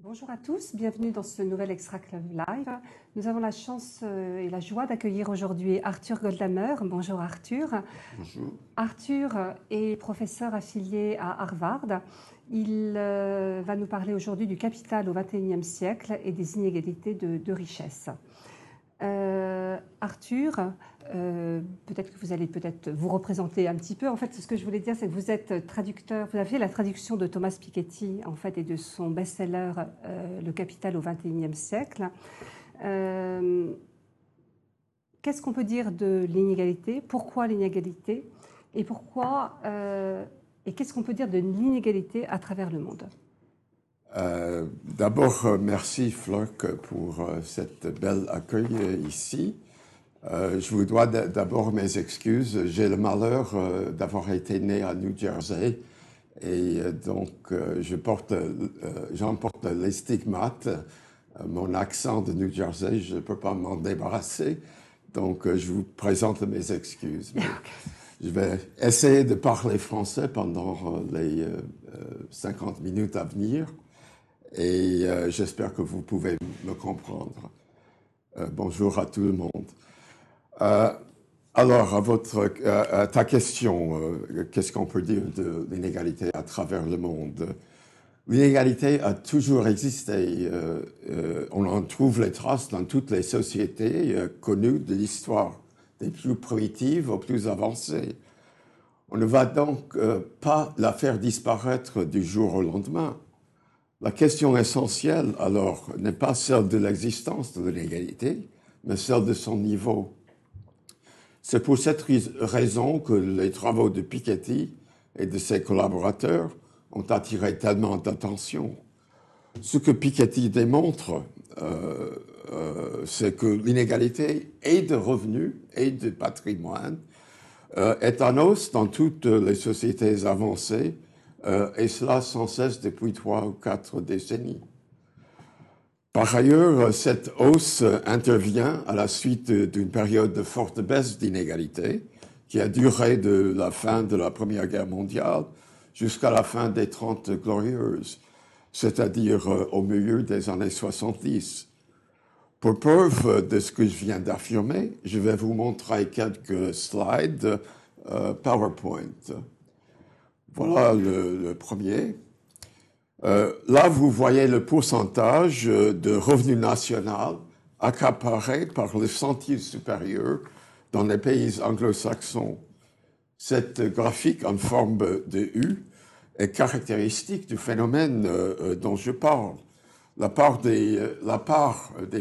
Bonjour à tous, bienvenue dans ce nouvel Extra Club Live. Nous avons la chance euh, et la joie d'accueillir aujourd'hui Arthur Goldhammer. Bonjour Arthur. Bonjour. Arthur est professeur affilié à Harvard. Il euh, va nous parler aujourd'hui du capital au XXIe siècle et des inégalités de, de richesse. Euh, Arthur, euh, peut-être que vous allez peut-être vous représenter un petit peu. En fait, ce que je voulais dire, c'est que vous êtes traducteur. Vous avez la traduction de Thomas Piketty, en fait, et de son best-seller euh, Le Capital au XXIe siècle. Qu'est-ce qu'on peut dire de l'inégalité? Pourquoi l'inégalité? Et pourquoi Et qu'est-ce qu'on peut dire de l'inégalité à travers le monde? Euh, D'abord, euh, merci Flock pour euh, cette belle accueil ici. Euh, je vous dois d'abord mes excuses. J'ai le malheur d'avoir été né à New Jersey et donc je porte, j'emporte les stigmates. Mon accent de New Jersey, je ne peux pas m'en débarrasser. Donc je vous présente mes excuses. Mais je vais essayer de parler français pendant les euh, euh, 50 minutes à venir et euh, j'espère que vous pouvez me comprendre. Euh, bonjour à tout le monde. Euh, alors, à, ta question, qu'est-ce qu'on peut dire de l'inégalité à travers le monde? L'inégalité a toujours existé. on en trouve les traces dans toutes les sociétés connues de l'histoire, des plus primitives aux plus avancées. On ne va donc pas la faire disparaître du jour au lendemain. La question essentielle, alors, n'est pas celle de l'existence de l'inégalité, mais celle de son niveau. C'est pour cette raison que les travaux de Piketty et de ses collaborateurs ont attiré tellement d'attention. Ce que Piketty démontre, euh, euh, c'est que l'inégalité et de revenus et de patrimoine euh, est en hausse dans toutes les sociétés avancées, euh, et cela sans cesse depuis trois ou quatre décennies. Par ailleurs, cette hausse intervient à la suite d'une période de forte baisse d'inégalité qui a duré de la fin de la Première Guerre mondiale jusqu'à la fin des Trente Glorieuses, c'est-à-dire euh, au milieu des années 70. Pour preuve de ce que je viens d'affirmer, je vais vous montrer quelques slides euh, PowerPoint. Voilà le, premier. Euh, là, vous voyez le pourcentage euh, de revenu national accaparé par le centile supérieur dans les pays anglo-saxons. Cette graphique en forme de U est caractéristique du phénomène euh, dont je parle. La part des,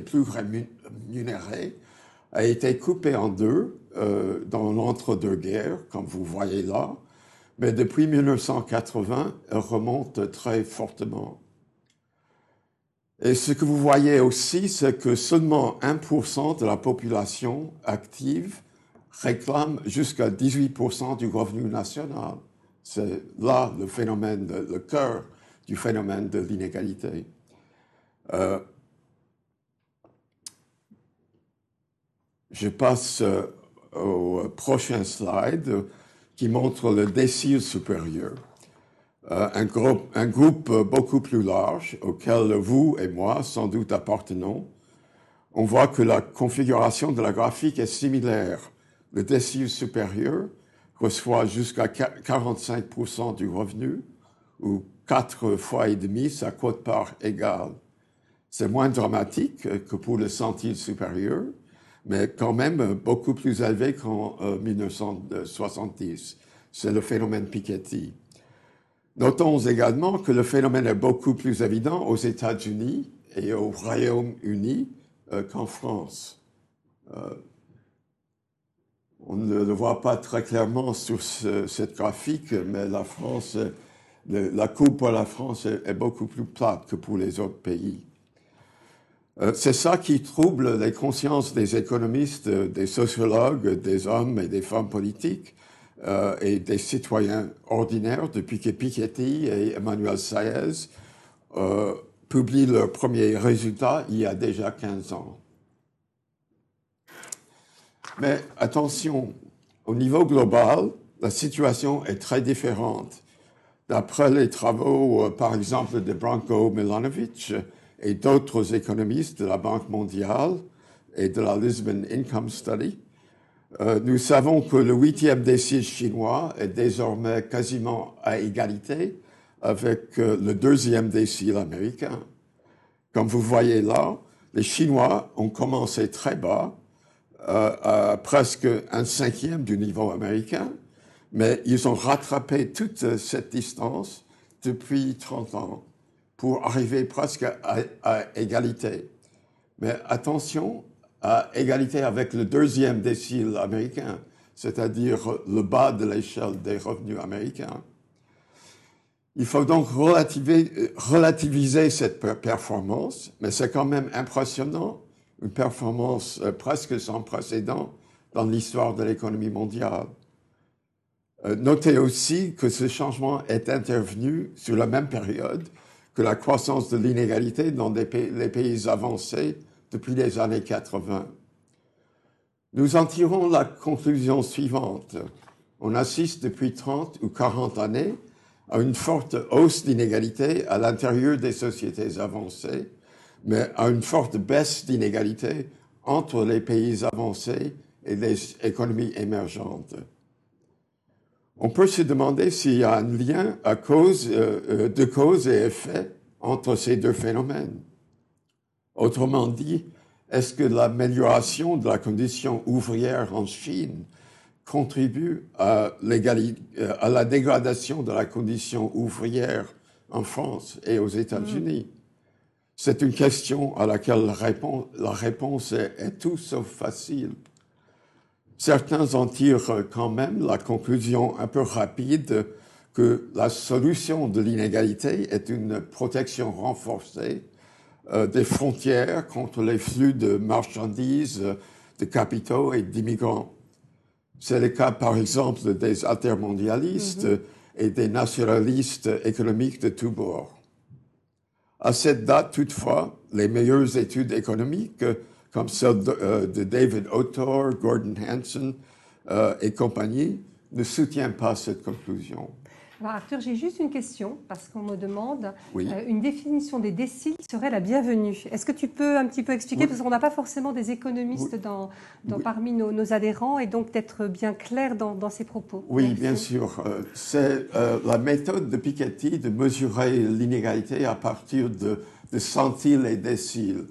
plus rémunérés a été coupée en deux dans l'entre-deux-guerres, comme vous voyez là, mais depuis 1980, elle remonte très fortement. Et ce que vous voyez aussi, c'est que seulement 1% de la population active réclame jusqu'à 18% du revenu national. C'est là le phénomène, le cœur du phénomène de l'inégalité. Euh, je passe euh, au prochain slide qui montre le décile supérieur. Euh, un, groupe, beaucoup plus large auquel vous et moi sans doute appartenons. On voit que la configuration de la graphique est similaire. Le décile supérieur reçoit jusqu'à 45% du revenu ou quatre fois et demi sa quote-part égale. C'est moins dramatique que pour le centile supérieur, mais quand même beaucoup plus élevé qu'en euh, 1970. C'est le phénomène Piketty. Notons également que le phénomène est beaucoup plus évident aux États-Unis et au Royaume-Uni euh, qu'en France. Euh, on ne le voit pas très clairement sur ce- cette graphique, mais la France, euh, la courbe pour la France est beaucoup plus plate que pour les autres pays. Euh, C'est ça qui trouble les consciences des économistes, euh, des sociologues, des hommes et des femmes politiques euh, et des citoyens ordinaires depuis que Piketty et Emmanuel Saez publient leurs premiers résultats il y a déjà 15 ans. Mais attention, au niveau global, la situation est très différente. D'après les travaux, par exemple, de Branko Milanovic et d'autres économistes de la Banque mondiale et de la Lisbon Income Study, euh, nous savons que le huitième décile chinois est désormais quasiment à égalité avec euh, le deuxième décile américain. Comme vous voyez là, les Chinois ont commencé très bas, à presque un cinquième du niveau américain, mais ils ont rattrapé toute cette distance depuis 30 ans pour arriver presque à, égalité. Mais attention, à égalité avec le deuxième décile américain, c'est-à-dire le bas de l'échelle des revenus américains. Il faut donc relativiser, cette performance, mais c'est quand même impressionnant, une performance euh, presque sans précédent dans l'histoire de l'économie mondiale. Euh, notez aussi que ce changement est intervenu sur la même période que la croissance de l'inégalité dans les pays avancés depuis les années 80. Nous en tirons la conclusion suivante. On assiste depuis 30 ou 40 années à une forte hausse d'inégalité à l'intérieur des sociétés avancées, mais à une forte baisse d'inégalité entre les pays avancés et les économies émergentes. On peut se demander s'il y a un lien à cause euh, euh, de cause et effet entre ces deux phénomènes. Autrement dit, est-ce que l'amélioration de la condition ouvrière en Chine contribue à, euh, à, la dégradation de la condition ouvrière en France et aux États-Unis? C'est une question à laquelle la réponse, est tout sauf facile. Certains en tirent quand même la conclusion un peu rapide que la solution de l'inégalité est une protection renforcée euh, des frontières contre les flux de marchandises, de capitaux et d'immigrants. C'est le cas, par exemple, des altermondialistes mm-hmm. et des nationalistes économiques de tous bords. À cette date, toutefois, les meilleures études économiques comme celle euh, de, David Autor, Gordon Hanson euh, et compagnie, ne soutient pas cette conclusion. Alors Arthur, j'ai juste une question parce qu'on me demande euh, une définition des déciles serait la bienvenue. Est-ce que tu peux un petit peu expliquer parce qu'on n'a pas forcément des économistes dans, parmi nos, adhérents et donc d'être bien clair dans, ces propos. Oui, bien sûr. C'est la méthode de Piketty de mesurer l'inégalité à partir de, de centiles et déciles.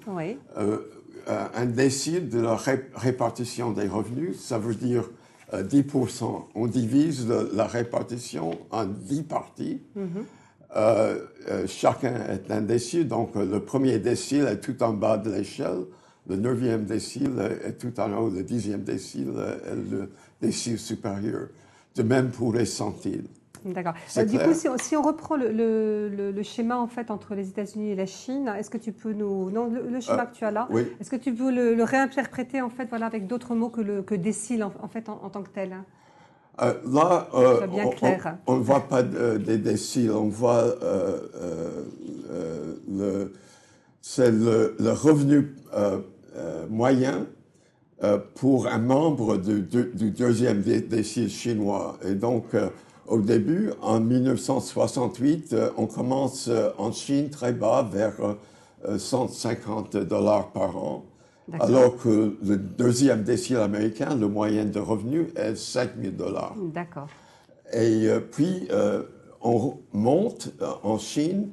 Euh, un décile de la répartition des revenus, ça veut dire 10%. Euh, On divise la répartition en 10 parties. Mm-hmm. Euh, chacun est un décile, donc le premier décile est tout en bas de l'échelle, le neuvième décile est tout en haut, le dixième décile est le décile supérieur. De même pour les centiles. D'accord. Euh, du coup, si on, reprend le, schéma en fait entre les États-Unis et la Chine, est-ce que tu peux nous non le, schéma euh, que tu as là, est-ce que tu peux le, réinterpréter en fait voilà avec d'autres mots que le que décile en, fait en, tant que tel euh, Là, on ne voit pas des déciles, on voit le c'est le, revenu moyen pour un membre du, du deuxième décile chinois. Et donc, au début, en 1968, euh, on commence euh, en Chine très bas, vers 150 euh, dollars par an, alors que le deuxième décile américain, le moyen de revenu est 5 000 dollars. D'accord. Et puis, on monte en Chine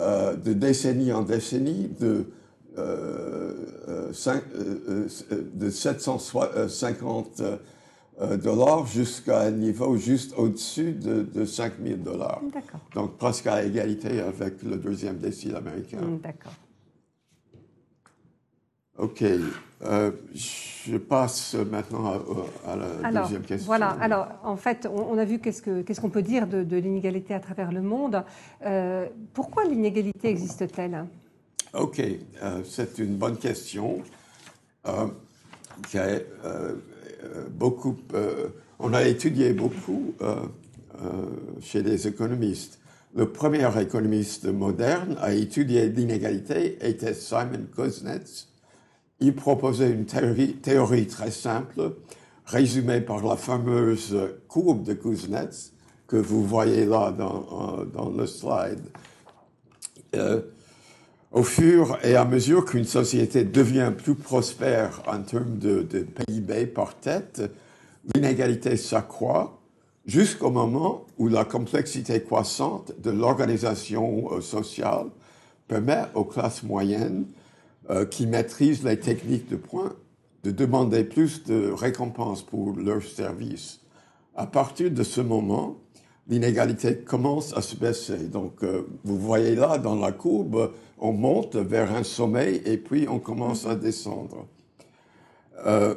de décennie en décennie de, de 750 euh, dollars jusqu'à un niveau juste au-dessus de, de 5 000 dollars. Donc presque à égalité avec le deuxième décile américain. Mm, d'accord. OK. Euh, je passe maintenant à, la deuxième question. Voilà. Alors, en fait, on, a vu qu'est-ce qu'on ce qu'on peut dire de, l'inégalité à travers le monde. Euh, pourquoi l'inégalité existe-t-elle? OK. C'est une bonne question. qui euh, beaucoup, euh, on a étudié beaucoup euh, chez les économistes. Le premier économiste moderne à étudier l'inégalité était Simon Kuznets. Il proposait une théorie, très simple résumé par la fameuse courbe de Kuznets que vous voyez là dans, le slide. Euh, au fur et à mesure qu'une société devient plus prospère en termes de, PIB par tête, l'inégalité s'accroît jusqu'au moment où la complexité croissante de l'organisation euh, sociale permet aux classes moyennes euh, qui maîtrisent les techniques de points de demander plus de récompenses pour leurs services. À partir de ce moment, l'inégalité commence à se baisser. Donc, euh, vous voyez là dans la courbe, on monte vers un sommet et puis on commence à descendre. Euh,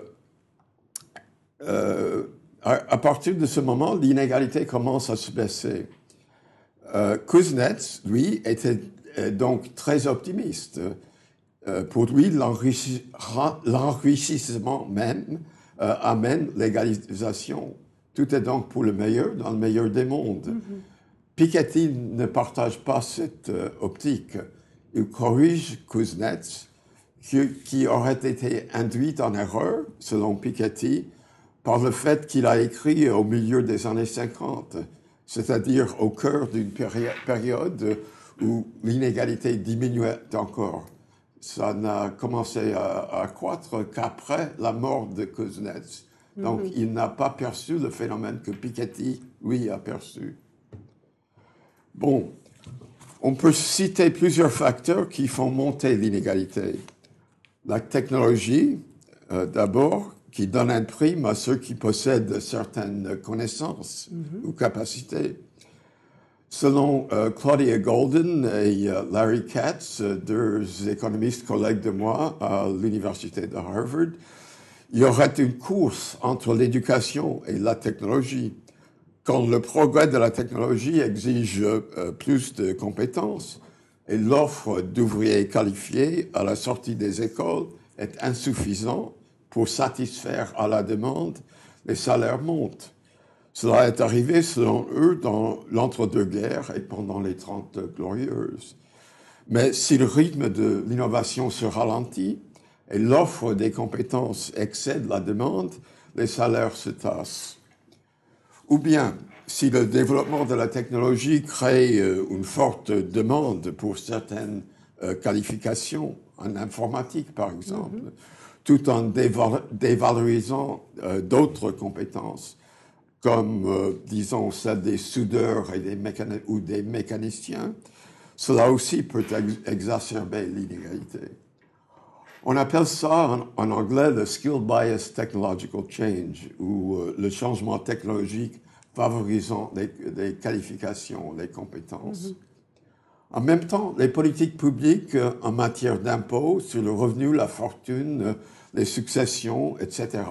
euh, à, partir de ce moment, l'inégalité commence à se baisser. Kuznets, lui, était donc très optimiste. pour lui, l'enrichissement même amène l'égalisation tout est donc pour le meilleur dans le meilleur des mondes. Mm-hmm. Piketty ne partage pas cette euh, optique. Il corrige Kuznets, qui, aurait été induit en erreur, selon Piketty, par le fait qu'il a écrit au milieu des années 50, c'est-à-dire au cœur d'une période où l'inégalité diminuait encore. Ça n'a commencé à, à croître qu'après la mort de Kuznets. Donc, mhm. il n'a pas perçu le phénomène que Piketty, lui, a perçu. Bon, on peut citer plusieurs facteurs qui font monter l'inégalité. La technologie, euh, d'abord, qui donne un prime à ceux qui possèdent certaines connaissances mhm. ou capacités. Selon euh, Claudia Golden et euh, Larry Katz, deux économistes collègues de moi à l'université de Harvard, il y aurait une course entre l'éducation et la technologie. Quand le progrès de la technologie exige euh, plus de compétences et l'offre d'ouvriers qualifiés à la sortie des écoles est insuffisant pour satisfaire à la demande, les salaires montent. Cela est arrivé, selon eux, dans l'entre-deux-guerres et pendant les Trente Glorieuses. Mais si le rythme de l'innovation se ralentit, et l'offre des compétences excède la demande, les salaires se tassent. Ou bien, si le développement de la technologie crée euh, une forte demande pour certaines euh, qualifications, en informatique par exemple, mm-hmm. tout en dévalorisant euh, d'autres compétences, comme, disons, celle des soudeurs et des ou des mécaniciens, cela aussi peut exacerber l'inégalité. On appelle ça en, anglais le Skill Bias Technological Change, ou euh, le changement technologique favorisant les, qualifications, les compétences. Mm-hmm. En même temps, les politiques publiques euh, en matière d'impôts sur le revenu, la fortune, euh, les successions, etc.,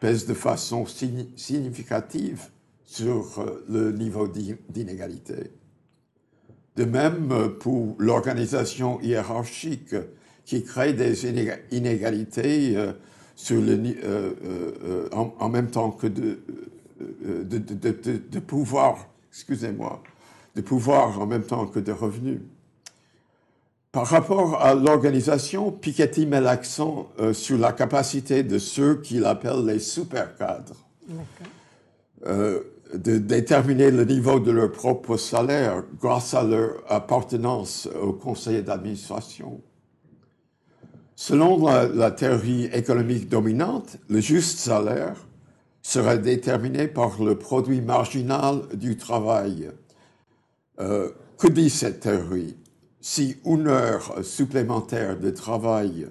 pèsent de façon significative sur le niveau d'inégalité. De même, pour l'organisation hiérarchique qui crée des inégalités euh, sur le, euh, euh, en, même temps que de, de, de, de pouvoir, excusez-moi, de pouvoir en même temps que de revenus. Par rapport à l'organisation, Piketty met l'accent sur la capacité de ceux qu'il appelle les super cadres de déterminer le niveau de leur propre salaire grâce à leur appartenance au conseil d'administration. Selon la, théorie économique dominante, le juste salaire serait déterminé par le produit marginal du travail. Euh, que dit cette théorie? Si une heure supplémentaire de travail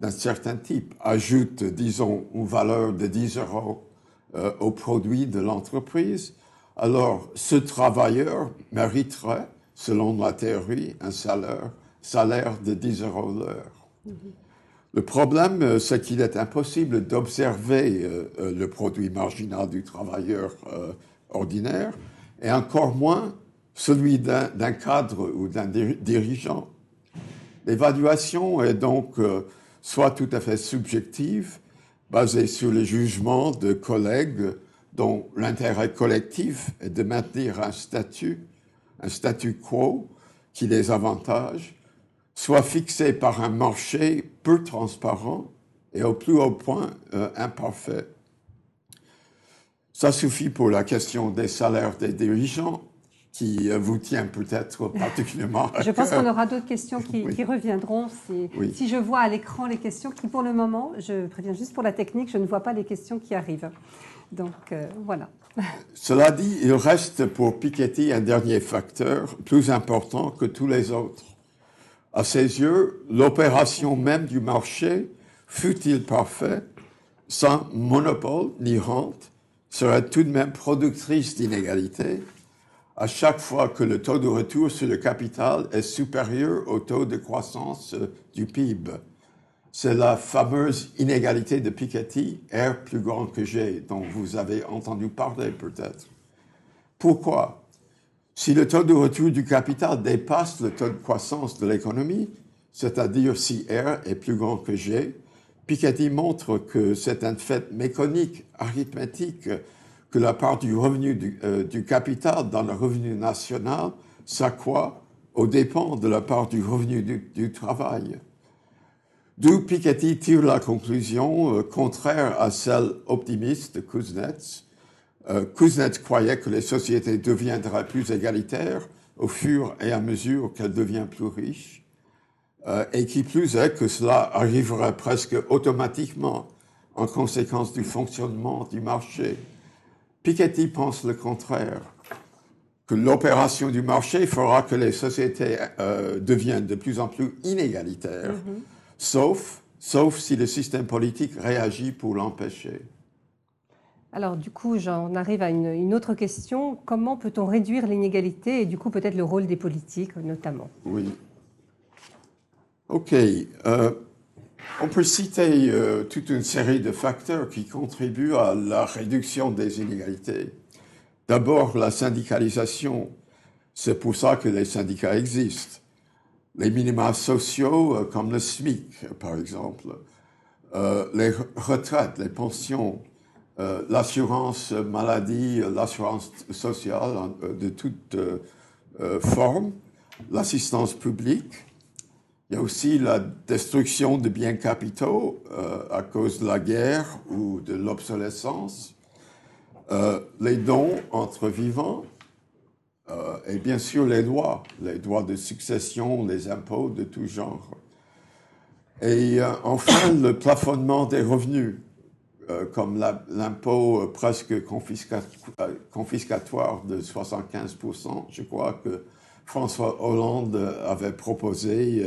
d'un certain type ajoute, disons, une valeur de 10 euros euh, au produit de l'entreprise, alors ce travailleur mériterait, selon la théorie, un salaire, de 10 euros l'heure. Mm-hmm. Le problème, euh, c'est qu'il est impossible d'observer euh, euh, le produit marginal du travailleur ordinaire, et encore moins celui d'un cadre ou d'un dirigeant. L'évaluation est donc soit tout à fait subjective, basée sur les jugements de collègues dont l'intérêt collectif est de maintenir un statut, un statu quo qui les avantage, soit fixé par un marché peu transparent et au plus haut point euh, imparfait. Ça suffit pour la question des salaires des dirigeants, qui euh, vous tient peut-être particulièrement. je pense qu'on aura d'autres questions qui, reviendront. Si, si, je vois à l'écran les questions qui, pour le moment, je préviens juste pour la technique, je ne vois pas les questions qui arrivent. Donc euh, voilà. Cela dit, il reste pour Piketty un dernier facteur plus important que tous les autres. À ses yeux, l'opération même du marché, fût-il parfait, sans monopole ni rente, serait tout de même productrice d'inégalités? À chaque fois que le taux de retour sur le capital est supérieur au taux de croissance du PIB. C'est la fameuse inégalité de Piketty, R plus grand que G, dont vous avez entendu parler peut-être. Pourquoi? Si le taux de retour du capital dépasse le taux de croissance de l'économie, c'est-à-dire si R est plus grand que G, Piketty montre que c'est un fait mécanique, arithmétique, que la part du revenu du, euh, capital dans le revenu national s'accroît aux dépens de la part du revenu du travail. D'où Piketty tire la conclusion euh, contraire à celle optimiste de Kuznets. Euh, Kuznets croyait que les sociétés deviendraient plus égalitaires au fur et à mesure qu'elles deviennent plus riches, euh, et qui plus est que cela arriverait presque automatiquement en conséquence du fonctionnement du marché. Piketty pense le contraire, que l'opération du marché fera que les sociétés deviennent de plus en plus inégalitaires. Mm-hmm sauf, sauf si le système politique réagit pour l'empêcher. Alors du coup, j'en arrive à une, autre question. Comment peut-on réduire l'inégalité et du coup peut-être le rôle des politiques notamment? Oui. OK. Euh, on peut citer euh, toute une série de facteurs qui contribuent à la réduction des inégalités. D'abord, la syndicalisation. C'est pour ça que les syndicats existent les minima sociaux euh, comme le SMIC, par exemple, les retraites, les pensions, euh, l'assurance maladie, l'assurance sociale de toute forme, l'assistance publique. Il y a aussi la destruction de biens capitaux à cause de la guerre ou de l'obsolescence, les dons entre vivants, euh, et bien sûr les droits, les droits de succession, les impôts de tout genre. Et euh, enfin, le plafonnement des revenus, euh, comme l'impôt presque confiscatoire de 75%, je crois que François Hollande avait proposé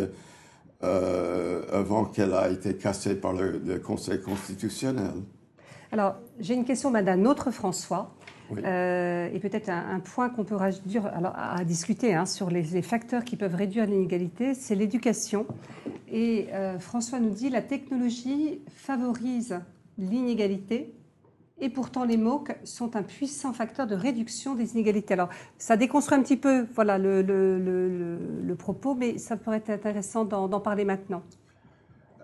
avant qu'elle a été cassée par le, le Conseil constitutionnel. Alors, j'ai une question d'un autre François. Euh, et peut-être un, point qu'on peut réduire, alors, à, discuter hein, sur les, facteurs qui peuvent réduire l'inégalité, c'est l'éducation. Et euh, François nous dit la technologie favorise l'inégalité. Et pourtant, les MOOC sont un puissant facteur de réduction des inégalités. Alors, ça déconstruit un petit peu voilà, le, le, propos, mais ça pourrait être intéressant d'en parler maintenant.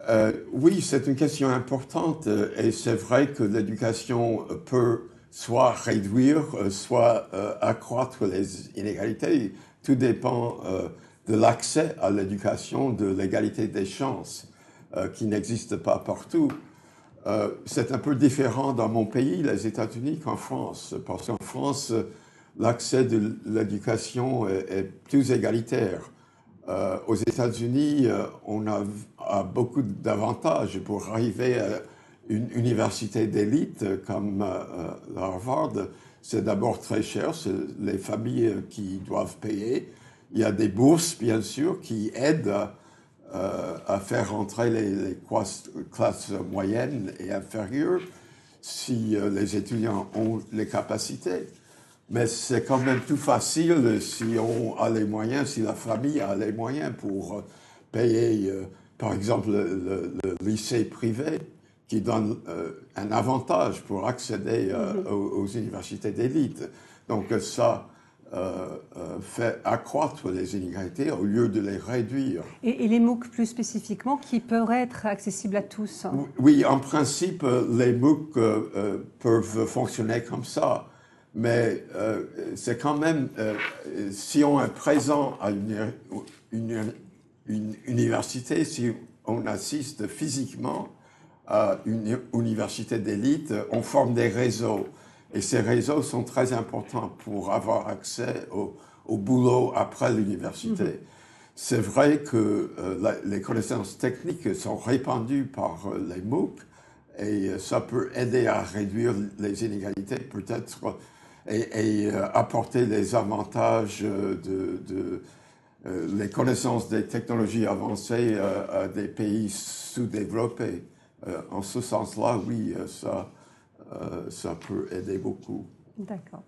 Euh, oui, c'est une question importante et c'est vrai que l'éducation peut soit réduire, euh, soit euh, accroître les inégalités. Tout dépend euh, de l'accès à l'éducation, de l'égalité des chances, qui n'existe pas partout. C'est un peu différent dans mon pays, les États-Unis, qu'en France, parce qu'en France, l'accès de l'éducation est, plus égalitaire. aux États-Unis, on a, beaucoup d'avantages pour arriver à une université d'élite comme euh, euh, Harvard, c'est d'abord très cher, c'est les familles qui doivent payer. Il y a des bourses, bien sûr, qui aident euh, à faire entrer les, classes, moyennes et inférieures si les étudiants ont les capacités. Mais c'est quand même plus facile si on a les moyens, si la famille a les moyens pour payer, par exemple, le lycée privé qui donne euh, un avantage pour accéder euh, mhm. aux, universités d'élite. Donc ça euh, fait accroître les inégalités au lieu de les réduire. Et, les MOOC plus spécifiquement, qui peuvent être accessibles à tous Oui, en principe, les MOOC peuvent fonctionner comme ça. Mais c'est quand même, si on est présent à une, une, une université, si on assiste physiquement, à une université d'élite, on forme des réseaux. Et ces réseaux sont très importants pour avoir accès au, au boulot après l'université. Mhm. C'est vrai que euh, les connaissances techniques sont répandues par euh, les MOOC et euh, ça peut aider à réduire les inégalités peut-être et, apporter les avantages de, de les connaissances des technologies avancées à des pays sous-développés. en ce sens-là, oui, ça, ça peut aider beaucoup. D'accord.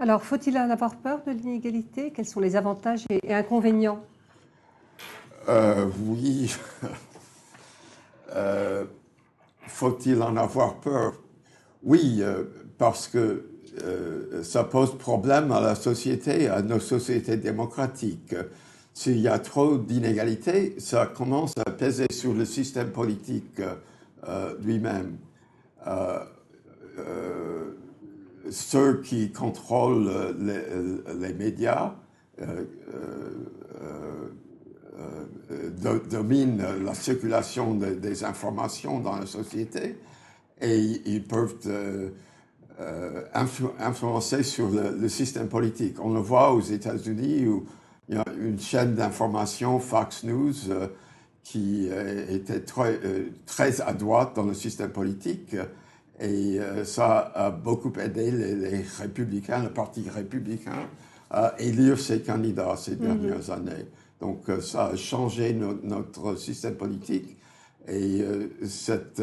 Alors, faut-il en avoir peur de l'inégalité? Quels sont les avantages et inconvénients? Euh, Oui. Euh, faut-il en avoir peur? Oui, euh, parce que ça pose problème à la société, à nos sociétés démocratiques. S'il y a trop d'inégalités, ça commence à peser sur le système politique lui-même ceux qui contrôlent les, médias euh, euh, euh, dominent la circulation des informations dans la société et ils peuvent influencer sur le, système politique. On le voit aux États-Unis où il y a une chaîne d'information, Fox News, qui était très à droite dans le système politique et euh, ça a beaucoup aidé les, républicains, le parti républicain, à élire ses candidats ces mhm. dernières années. Donc euh, ça a changé notre système politique. Et euh, c'est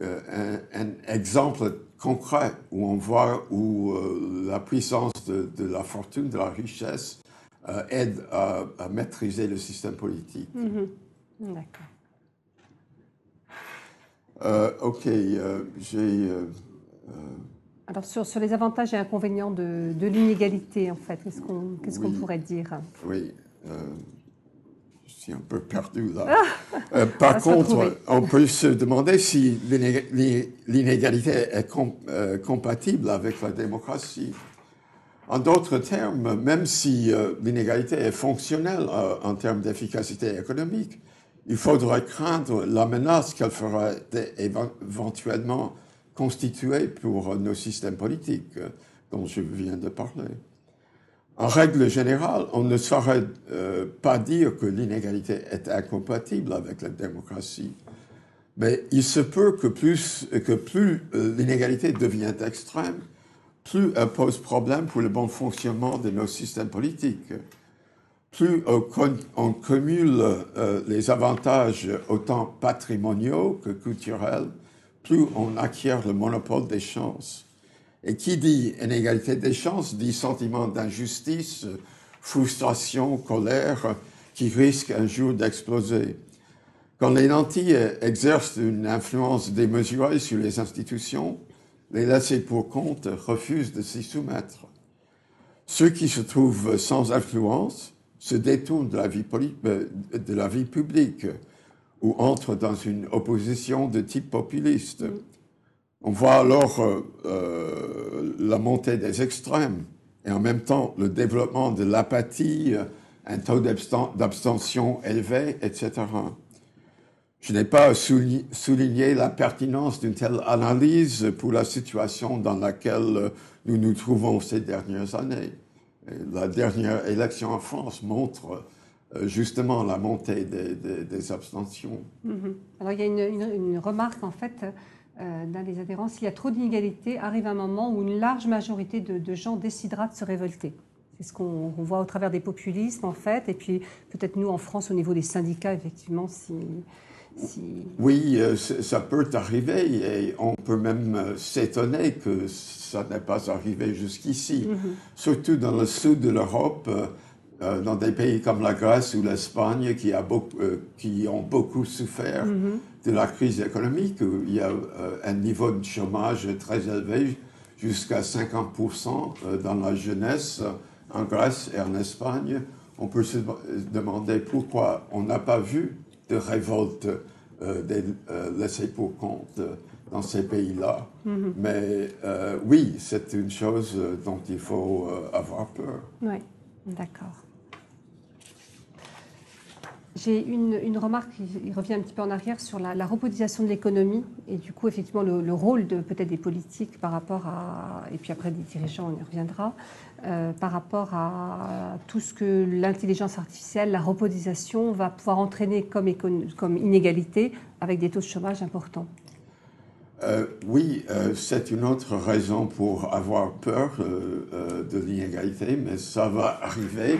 un, exemple concret où on voit où la puissance de, la fortune, de la richesse, aide à, maîtriser le système politique. Mhm. D'accord. Euh, ok, euh, j'ai. Euh, Alors, sur, sur, les avantages et inconvénients de, de l'inégalité, en fait, qu'est-ce qu'on pourrait dire? Oui, je suis un peu perdu là. Ah par contre, on peut se demander si l'inégalité est compatible avec la démocratie. En d'autres termes, même si l'inégalité est fonctionnelle en termes d'efficacité économique, il faudrait craindre la menace qu'elle ferait éventuellement constituer pour nos systèmes politiques dont je viens de parler. En règle générale, on ne saurait euh, pas dire que l'inégalité est incompatible avec la démocratie. Mais il se peut que plus, que plus euh, l'inégalité devient extrême, plus elle pose problème pour le bon fonctionnement de nos systèmes politiques plus on, cumule euh, les avantages autant patrimoniaux que culturels, plus on acquiert le monopole des chances. Et qui dit inégalité des chances dit sentiment d'injustice, frustration, colère qui risque un jour d'exploser. Quand les nantis exercent une influence démesurée sur les institutions, les laissés pour compte refusent de s'y soumettre. Ceux qui se trouvent sans influence se détourne de la vie, euh, de la vie publique ou entre dans une opposition de type populiste. Mm. On voit alors euh, euh, la montée des extrêmes et en même temps le développement de l'apathie, un taux d'abstention élevé, etc. Je n'ai pas souligné la pertinence d'une telle analyse pour la situation dans laquelle nous nous trouvons ces dernières années la dernière élection en France montre euh, justement la montée des, abstentions. Mhm. Alors il y a une, remarque en fait euh, dans les adhérents, s'il y a trop d'inégalités, arrive un moment où une large majorité de, gens décidera de se révolter. C'est ce qu'on voit au travers des populismes en fait, et puis peut-être nous en France au niveau des syndicats effectivement si oui, euh, ça peut arriver et on peut même euh, s'étonner que ça n'ait pas arrivé jusqu'ici. Mm-hmm. Surtout dans le sud de l'Europe, euh, dans des pays comme la Grèce ou l'Espagne qui, qui, ont beaucoup souffert mm-hmm. de la crise économique, où il y a un niveau de chômage très élevé, jusqu'à 50% dans la jeunesse en Grèce et en Espagne. On peut se demander pourquoi on n'a pas vu de révolte euh, des euh, laissés pour compte euh, dans ces pays-là. Mm-hmm. Mais oui, c'est une chose dont il faut avoir peur. Oui, d'accord. J'ai une, remarque, il revient un petit peu en arrière sur la, la de l'économie et du coup, effectivement, le, rôle de peut-être des politiques par rapport à, et puis après des dirigeants, on y reviendra, euh, par rapport à tout ce que l'intelligence artificielle, la robotisation va pouvoir entraîner comme, comme inégalité avec des taux de chômage importants. Euh, oui, euh, c'est une autre raison pour avoir peur de l'inégalité, mais ça va arriver.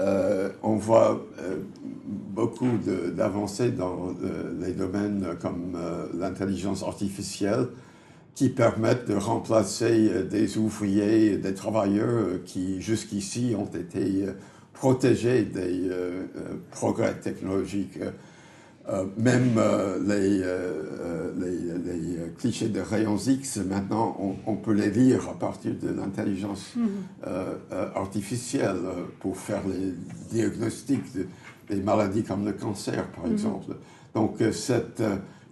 On voit beaucoup d'avancées dans les domaines comme l'intelligence artificielle qui permettent de remplacer des ouvriers, des travailleurs qui jusqu'ici ont été protégés des progrès technologiques. Euh, même euh, les, euh, les, les, clichés de rayons X, maintenant, on, peut les lire à partir de l'intelligence mhm. artificielle pour faire les diagnostics des maladies comme le cancer, par mhm. exemple. Donc, c'est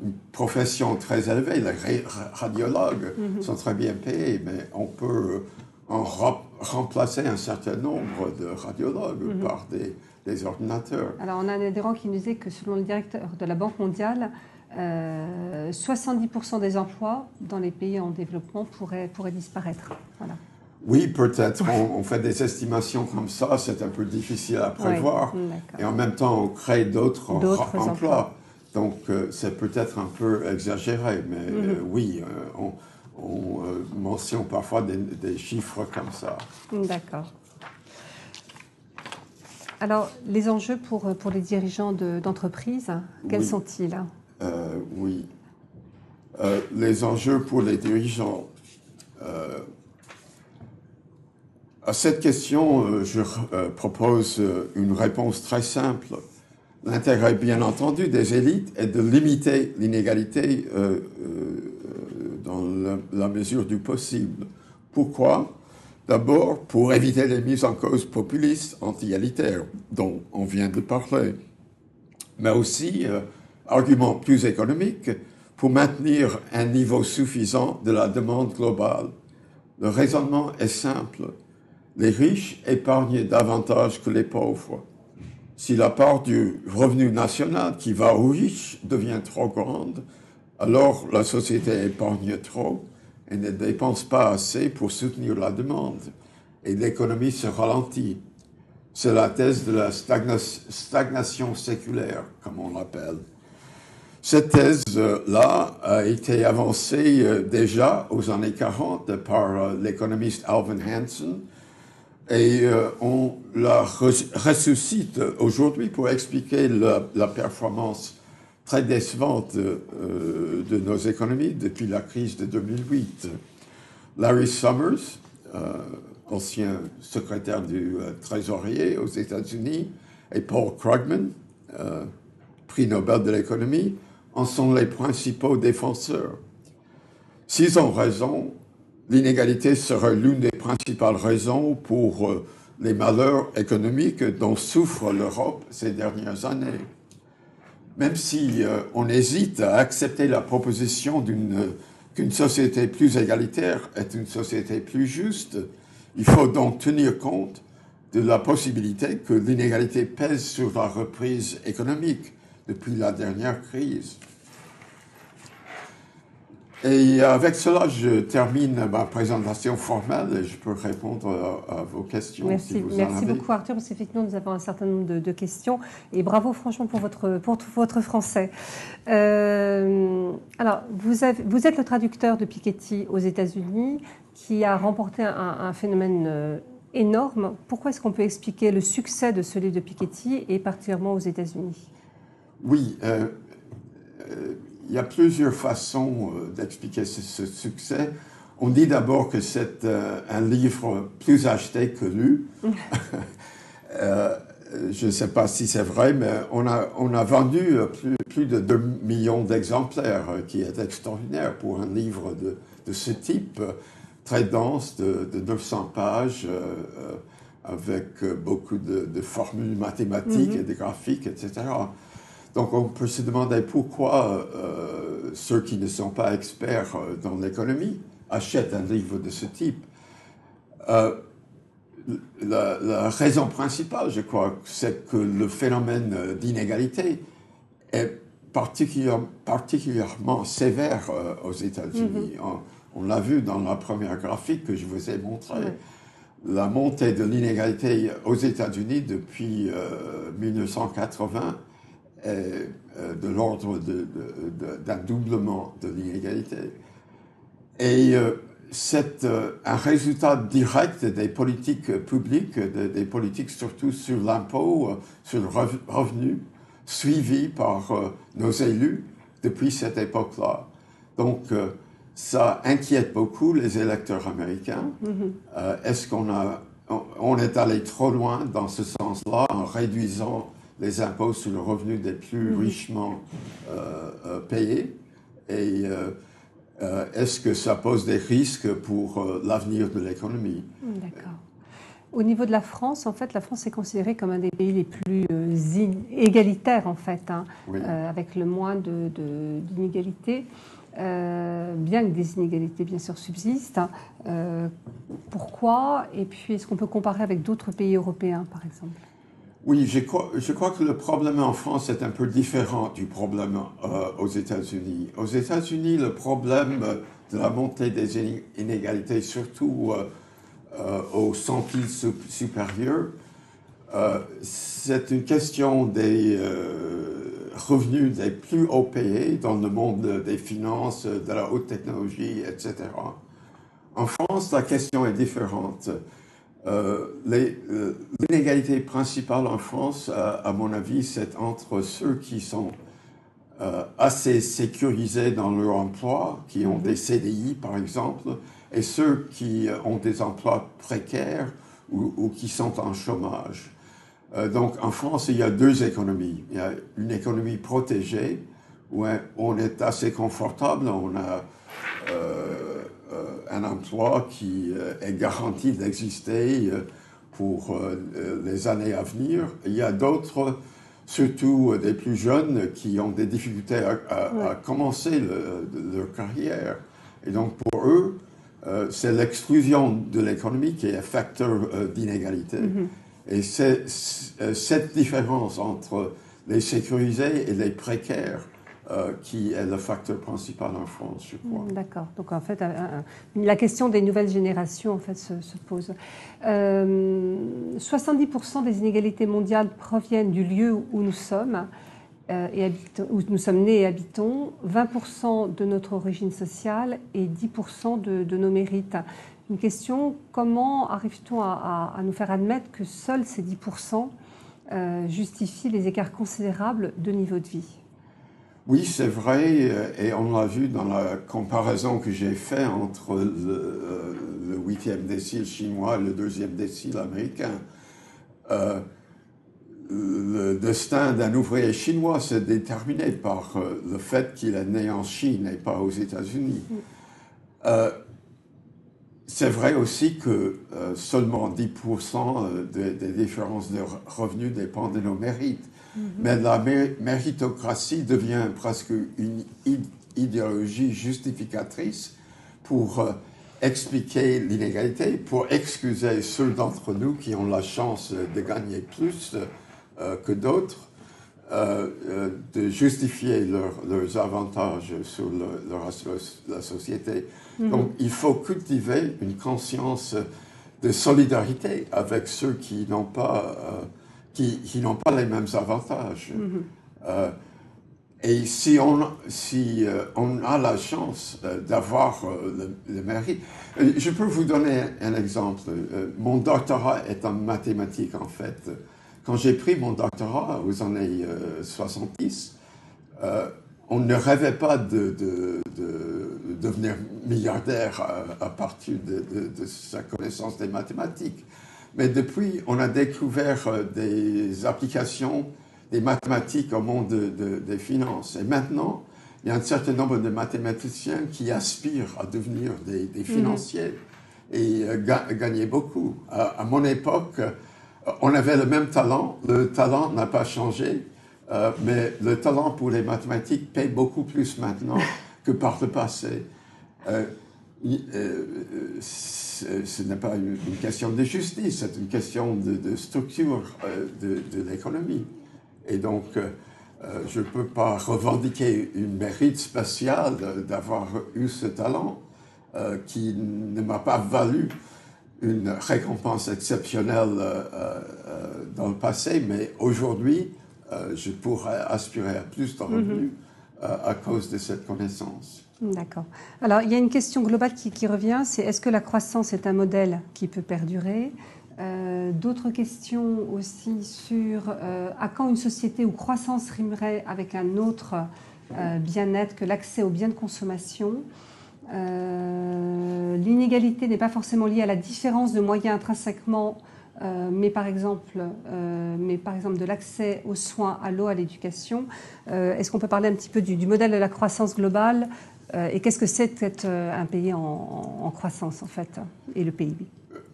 une profession très élevée. Les radiologues mhm. sont très bien payés, mais on peut en remplacer un certain nombre de radiologues par des les ordinateurs. Alors, on a un adhérent qui nous disait que selon le directeur de la Banque mondiale, 70% euh, des emplois dans les pays en développement pourraient, pourraient disparaître. Voilà. Oui, peut-être. On, fait des estimations comme ça, c'est un peu difficile à prévoir. et en même temps, on crée d'autres emplois. Donc, euh, c'est peut-être un peu exagéré, mais mhm. euh, oui, on, mentionne parfois des, des chiffres comme ça. D'accord. Alors, les enjeux pour, pour les dirigeants d'entreprise, quels sont-ils? Euh, Oui. Euh, les enjeux pour les dirigeants. Euh, à cette question, je propose une réponse très simple. L'intérêt, bien entendu, des élites est de limiter l'inégalité dans la mesure du possible. Pourquoi? D'abord, pour éviter les mises en cause populistes, anti-égalitaires, dont on vient de parler, mais aussi, euh, argument plus économique, pour maintenir un niveau suffisant de la demande globale. Le raisonnement est simple. Les riches épargnent davantage que les pauvres. Si la part du revenu national qui va aux riches devient trop grande, alors la société épargne trop et ne dépense pas assez pour soutenir la demande et l'économie se ralentit. C'est la thèse de la stagnation séculaire, comme on l'appelle. Cette thèse-là a été avancée euh, déjà aux années 40 par euh, l'économiste Alvin Hansen et euh, on la ressuscite aujourd'hui pour expliquer la performance très décevante euh, de nos économies depuis la crise de 2008. Larry Summers, euh, ancien secrétaire du euh, trésorier aux États-Unis, et Paul Krugman, prix Nobel de l'économie, en sont les principaux défenseurs. S'ils ont raison, l'inégalité serait l'une des principales raisons pour les malheurs économiques dont souffre l'Europe ces dernières années même si euh, on hésite à accepter la proposition qu'une société plus égalitaire est une société plus juste, il faut donc tenir compte de la possibilité que l'inégalité pèse sur la reprise économique depuis la dernière crise. Et avec cela, je termine ma présentation formelle et je peux répondre à, vos questions. Merci, si vous merci en avez. beaucoup Arthur, parce qu'effectivement, nous avons un certain nombre de, questions. Et bravo franchement pour votre, pour votre français. Euh, alors, vous, avez, vous, êtes le traducteur de Piketty aux États-Unis qui a remporté un, phénomène euh, énorme. Pourquoi est-ce qu'on peut expliquer le succès de ce livre de Piketty et particulièrement aux États-Unis? Oui. Euh, il y a plusieurs façons euh, d'expliquer ce, succès. On dit d'abord que c'est euh, un livre plus acheté que lu. Euh, je ne sais pas si c'est vrai, mais on a, on a vendu plus, de 2 millions d'exemplaires, qui est extraordinaire pour un livre de, de ce type, très dense, de, de 900 pages, avec beaucoup de, formules mathématiques mm-hmm. et de graphiques, etc. Donc on peut se demander pourquoi euh, ceux qui ne sont pas experts euh, dans l'économie achètent un livre de ce type. Euh, la, raison principale, je crois, c'est que le phénomène d'inégalité est particulièrement sévère aux États-Unis. Mm-hmm. On, l'a vu dans la première graphique que je vous ai montrée. La montée de l'inégalité aux États-Unis depuis 1980 est de l'ordre d'un doublement de l'inégalité. Et c'est euh, un résultat direct des politiques publiques, des, politiques surtout sur l'impôt, euh, sur le revenu, suivies par euh, nos élus depuis cette époque-là. Donc, ça inquiète beaucoup les électeurs américains. Mm-hmm. Est-ce qu'on a, on est allé trop loin dans ce sens-là en réduisant les impôts sur le revenu des plus mm-hmm. richement payés et euh, est-ce que ça pose des risques pour euh, l'avenir de l'économie? D'accord. Au niveau de la France, en fait, la France est considérée comme un des pays les plus euh, égalitaires, en fait, hein, avec le moins d'inégalités. De, bien que des inégalités, bien sûr, subsistent. Hein. pourquoi? Et puis, est-ce qu'on peut comparer avec d'autres pays européens, par exemple? Oui, je crois, que le problème en France est un peu différent du problème euh, aux États-Unis. Aux États-Unis, le problème de la montée des inégalités, surtout euh, euh, au centiles supérieur, c'est une question des revenus des plus hauts payés dans le monde des finances, de la haute technologie, etc. En France, la question est différente. Euh, euh, l'inégalité principale en France, à, mon avis, c'est entre ceux qui sont euh, assez sécurisés dans leur emploi, qui ont des CDI par exemple, et ceux qui ont des emplois précaires ou, qui sont en chômage. donc en France, il y a deux économies. Il y a une économie protégée, où on est assez confortable, on a un emploi qui euh, est garanti d'exister euh, pour les années à venir. Il y a d'autres, surtout des plus jeunes, qui ont des difficultés à, commencer leur carrière. Et donc pour eux, c'est l'exclusion de l'économie qui est un facteur d'inégalité. Mm-hmm. Et c'est cette différence entre les sécurisés et les précaires euh, qui est le facteur principal en France, je crois. Mm, d'accord. Donc en fait, euh, euh, la question des nouvelles générations en fait se, pose. 70% des inégalités mondiales proviennent du lieu où nous sommes. et où nous sommes nés et habitons, 20% de notre origine sociale et 10% de, nos mérites. Une question, comment arrive-t-on à, à, nous faire admettre que seuls ces 10% justifient les écarts considérables de niveau de vie? Oui, c'est vrai, euh, et on l'a vu dans la comparaison que j'ai faite entre le, huitième décile chinois et le deuxième décile américain. Euh, le destin d'un ouvrier chinois s'est déterminé par euh, le fait qu'il est né en Chine et pas aux États-Unis. c'est vrai aussi que seulement 10% des différences de revenus dépendent de nos mérites. Mhm. Mais la méritocratie devient presque une idéologie justificatrice pour euh, expliquer l'inégalité, pour excuser ceux d'entre nous qui ont la chance de gagner plus euh, que d'autres, euh, de justifier leurs avantages sur la société. Mhm. Donc il faut cultiver une conscience de solidarité avec ceux qui n'ont pas qui, n'ont pas les mêmes avantages. Mm-hmm. Euh, et si on, si, euh, on a la chance euh, d'avoir le, mérite, je peux vous donner un exemple. mon doctorat est en mathématiques en fait. Quand j'ai pris mon doctorat aux années 70, on ne rêvait pas de, de, devenir milliardaire à, partir de, sa connaissance des mathématiques. Mais depuis, on a découvert euh, des applications des mathématiques au monde des finances. Et maintenant, il y a un certain nombre de mathématiciens qui aspirent à devenir des, mhm. financiers et euh, gagner beaucoup. À, mon époque, euh, on avait le même talent. Le talent n'a pas changé, mais le talent pour les mathématiques paye beaucoup plus maintenant que par le passé ce n'est pas une, question de justice, c'est une question de, structure de, l'économie. Et donc, je ne peux pas revendiquer une mérite spéciale d'avoir eu ce talent qui ne m'a pas valu une récompense exceptionnelle dans le passé, mais aujourd'hui, je pourrais aspirer à plus de revenus mm-hmm. à cause de cette connaissance. D'accord. Alors, il y a une question globale qui, revient, c'est est-ce que la croissance est un modèle qui peut perdurer? Euh, D'autres questions aussi sur euh, à quand une société où croissance rimerait avec un autre euh, bien-être que l'accès aux biens de consommation? L'inégalité n'est pas forcément liée à la différence de moyens intrinsèquement mais, par exemple, mais par exemple de l'accès aux soins, à l'eau, à l'éducation. Est-ce qu'on peut parler un petit peu du, modèle de la croissance globale et qu'est-ce que c'est d'être euh, un pays en, croissance, en fait, et le PIB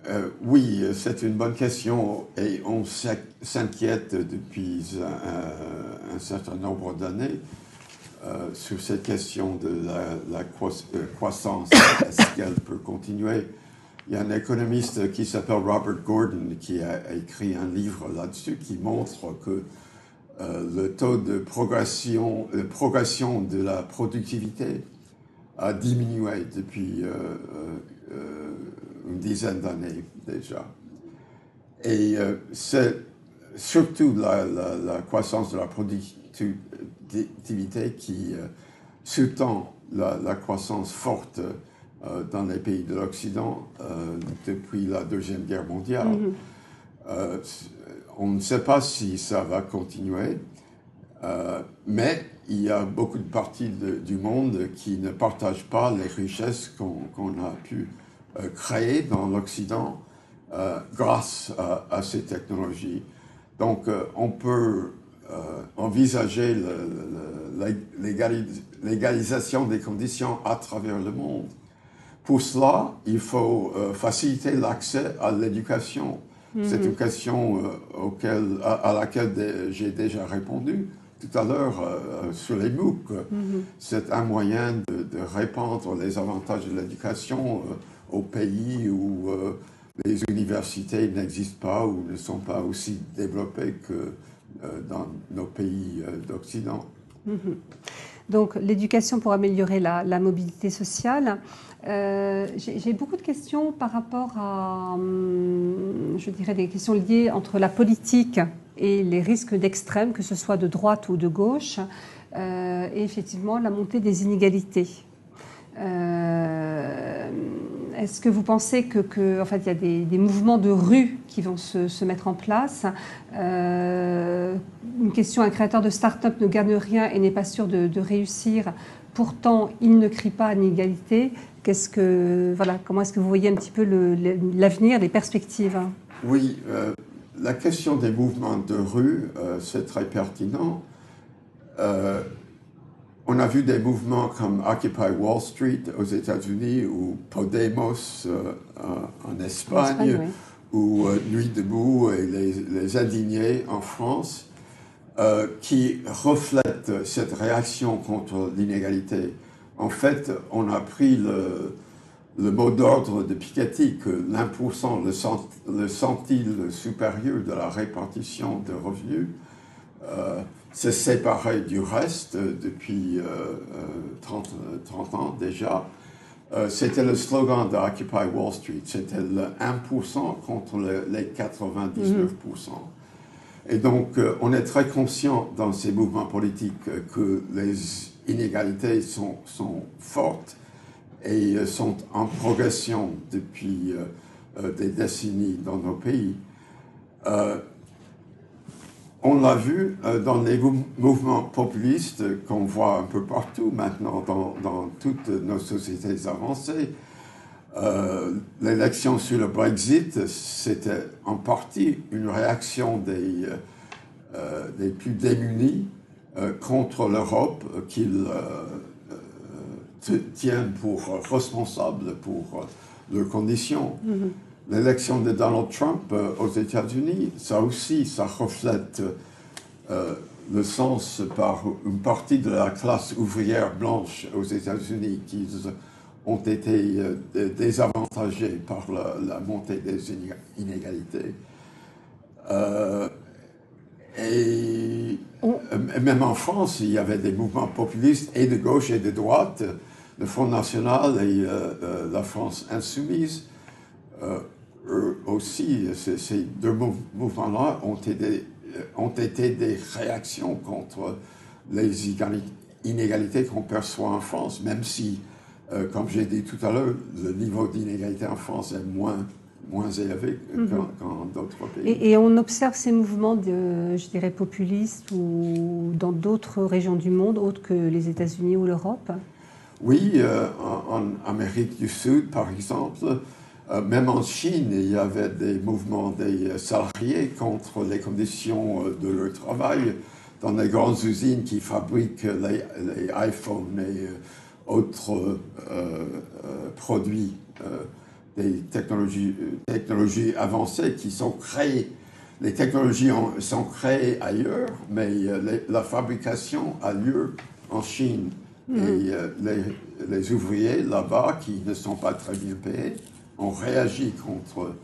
euh, Oui, c'est une bonne question et on s'inquiète depuis un, certain nombre d'années sur cette question de la, croissance. Est-ce qu'elle peut continuer? Il y a un économiste qui s'appelle Robert Gordon qui a écrit un livre là-dessus qui montre que le taux de progression de la productivité a diminué depuis euh, euh, euh, une dizaine d'années déjà. Et c'est surtout la, croissance de la productivité qui sous-tend la, croissance forte dans les pays de l'Occident depuis la Deuxième Guerre mondiale. Mm-hmm. on ne sait pas si ça va continuer, mais il y a beaucoup de parties du monde qui ne partagent pas les richesses qu'on a pu euh, créer dans l'Occident euh, grâce à, ces technologies. Donc, euh, on peut envisager légalisation des conditions à travers le monde. Pour cela, il faut faciliter l'accès à l'éducation. C'est une mm-hmm. question auquel, à laquelle j'ai déjà répondu tout à l'heure euh, sur les MOOC. Mhm. C'est un moyen de, répandre les avantages de l'éducation euh, aux pays où euh, les universités n'existent pas ou ne sont pas aussi développées que dans nos pays d'Occident. Mhm. Donc l'éducation pour améliorer la, la mobilité sociale. J'ai beaucoup de questions par rapport à, hum, je dirais, des questions liées entre la politique et les risques d'extrême, que ce soit de droite ou de gauche, euh, et effectivement la montée des inégalités. Euh, est-ce que vous pensez que, en fait, il y a des, mouvements de rue qui vont se, mettre en place? Euh, Une question un créateur de start-up ne gagne rien et n'est pas sûr de, réussir. Pourtant, il ne crie pas à l'inégalité. Qu'est-ce que, voilà, comment est-ce que vous voyez un petit peu l'avenir, les perspectives? Oui, la question des mouvements de rue, euh, c'est très pertinent. Euh, on a vu des mouvements comme Occupy Wall Street aux États-Unis ou Podemos euh, en Espagne, ou Nuit debout et les, indignés en France, qui reflètent cette réaction contre l'inégalité. En fait, on a pris le, le mot d'ordre de Piketty que l'1%, le, centile supérieur de la répartition de revenus, euh, s'est séparé du reste depuis 30, euh, 30, euh, ans déjà. c'était le slogan de Occupy Wall Street, c'était le 1% contre les 99%. Et donc, on est très conscient dans ces mouvements politiques que les inégalités sont, sont fortes et euh, sont en progression depuis euh, euh, des décennies dans nos pays. on l'a vu dans les mouvements populistes qu'on voit un peu partout maintenant dans, toutes nos sociétés avancées. L'élection sur le Brexit, c'était en partie une réaction des plus démunis contre l'Europe qu'ils tiennent pour responsables pour euh, leurs conditions. Mm-hmm. L'élection de Donald Trump euh, aux États-Unis, ça aussi, ça reflète euh, le sens par une partie de la classe ouvrière blanche aux États-Unis qui ont été désavantagés par la, montée des inégalités. et même en France, il y avait des mouvements populistes et de gauche et de droite, le Front National et la France insoumise. Eux aussi, ces deux mouvements-là ont été, ont été des réactions contre les inégalités qu'on perçoit en France, même si, euh, comme j'ai dit tout à l'heure, le niveau d'inégalité en France est moins, moins élevé mhm. qu'en d'autres pays. Et, on observe ces mouvements, de, je dirais, populistes ou dans d'autres régions du monde, autres que les États-Unis ou l'Europe? Oui, euh, en, Amérique du Sud, par exemple, euh, même en Chine, il y avait des mouvements des salariés contre les conditions euh, de leur travail dans les grandes usines qui fabriquent les, iPhones et euh, autres produits des technologies, technologies avancées qui sont créées. Les technologies sont créées ailleurs, mais la fabrication a lieu en Chine. Mm. Et les, les ouvriers là-bas, qui ne sont pas très bien payés, on réagit contre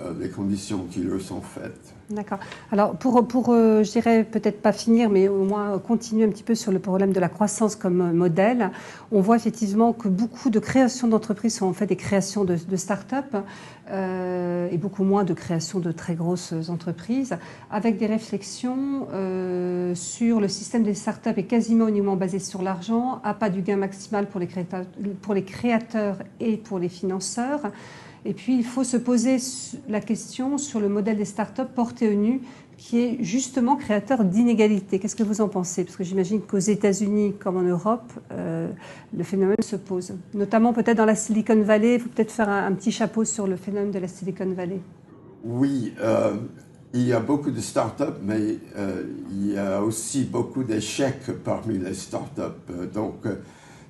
euh, les conditions qui leur sont faites. D'accord. Alors, pour, pour euh, je dirais peut-être pas finir, mais au moins continuer un petit peu sur le problème de la croissance comme modèle, on voit effectivement que beaucoup de créations d'entreprises sont en fait des créations de, start-up euh, et beaucoup moins de créations de très grosses entreprises, avec des réflexions sur le système des start-up est quasiment uniquement basé sur l'argent, à pas du gain maximal pour les créateurs, pour les créateurs et pour les financeurs. Et puis, il faut se poser la question sur le modèle des startups porté au nu, qui est justement créateur d'inégalités. Qu'est-ce que vous en pensez? Parce que j'imagine qu'aux États-Unis comme en Europe, euh, le phénomène se pose. Notamment peut-être dans la Silicon Valley. Il faut peut-être faire un, petit chapeau sur le phénomène de la Silicon Valley. Oui, euh, il y a beaucoup de startups, mais euh, il y a aussi beaucoup d'échecs parmi les startups. Donc,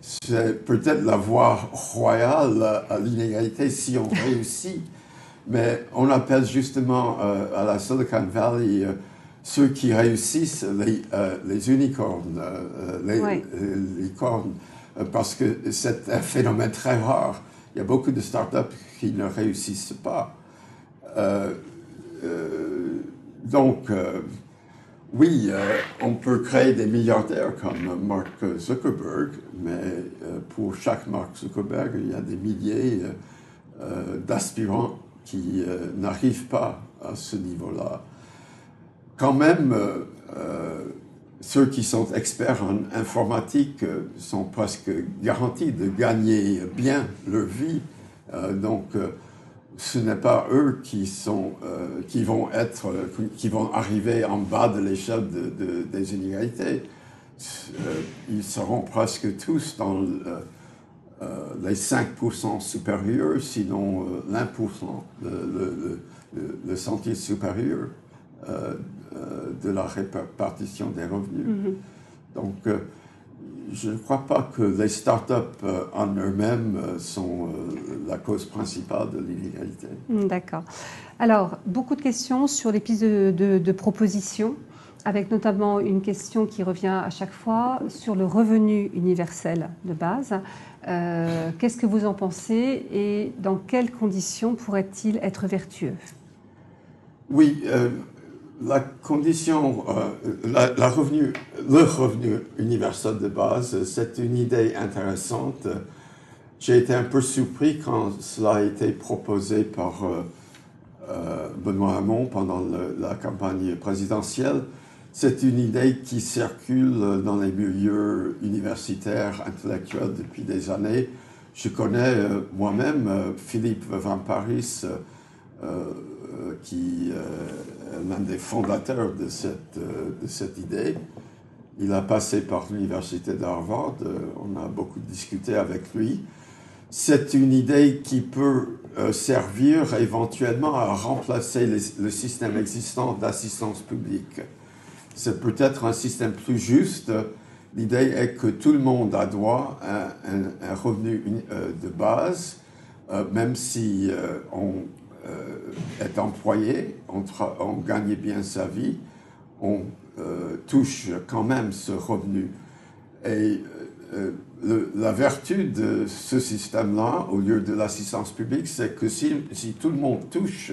c'est peut-être la voie royale à l'inégalité si on réussit. Mais on appelle justement euh, à la Silicon Valley euh, ceux qui réussissent les, euh, les unicornes, les, licornes, parce que c'est un phénomène très rare. Il y a beaucoup de startups qui ne réussissent pas. donc, oui, euh, on peut créer des milliardaires comme Mark Zuckerberg, mais euh, pour chaque Mark Zuckerberg, il y a des milliers euh, d'aspirants qui n'arrivent pas à ce niveau-là. Quand même, ceux qui sont experts en informatique sont presque garantis de gagner bien leur vie. donc, ce n'est pas eux qui, sont, euh, qui, vont être, qui vont arriver en bas de l'échelle de, des inégalités. Euh, ils seront presque tous dans euh, les 5% supérieurs, sinon l'1%, le, le, le, sentier supérieur de la répartition des revenus. Mm-hmm. Donc, je ne crois pas que les startups euh, en eux-mêmes euh, sont euh, la cause principale de l'inégalité. Hmm, d'accord. Alors, beaucoup de questions sur les pistes de, propositions, avec notamment une question qui revient à chaque fois sur le revenu universel de base. Qu'est-ce que vous en pensez et dans quelles conditions pourrait-il être vertueux? Oui, la condition, euh, la, revenu, le revenu universel de base, c'est une idée intéressante. J'ai été un peu surpris quand cela a été proposé par euh, euh, Benoît Hamon pendant la campagne présidentielle. C'est une idée qui circule dans les milieux universitaires, intellectuels depuis des années. Je connais moi-même Philippe Van Paris qui l'un des fondateurs de cette, euh, de cette idée. Il a passé par l'université d'Harvard, on a beaucoup discuté avec lui. C'est une idée qui peut servir éventuellement à remplacer le système existant d'assistance publique. C'est peut-être un système plus juste. L'idée est que tout le monde a droit à un, revenu de base, même si on euh, est employé, on, on, gagne bien sa vie, on euh, touche quand même ce revenu. Et euh, la vertu de ce système-là, au lieu de l'assistance publique, c'est que si, tout le monde touche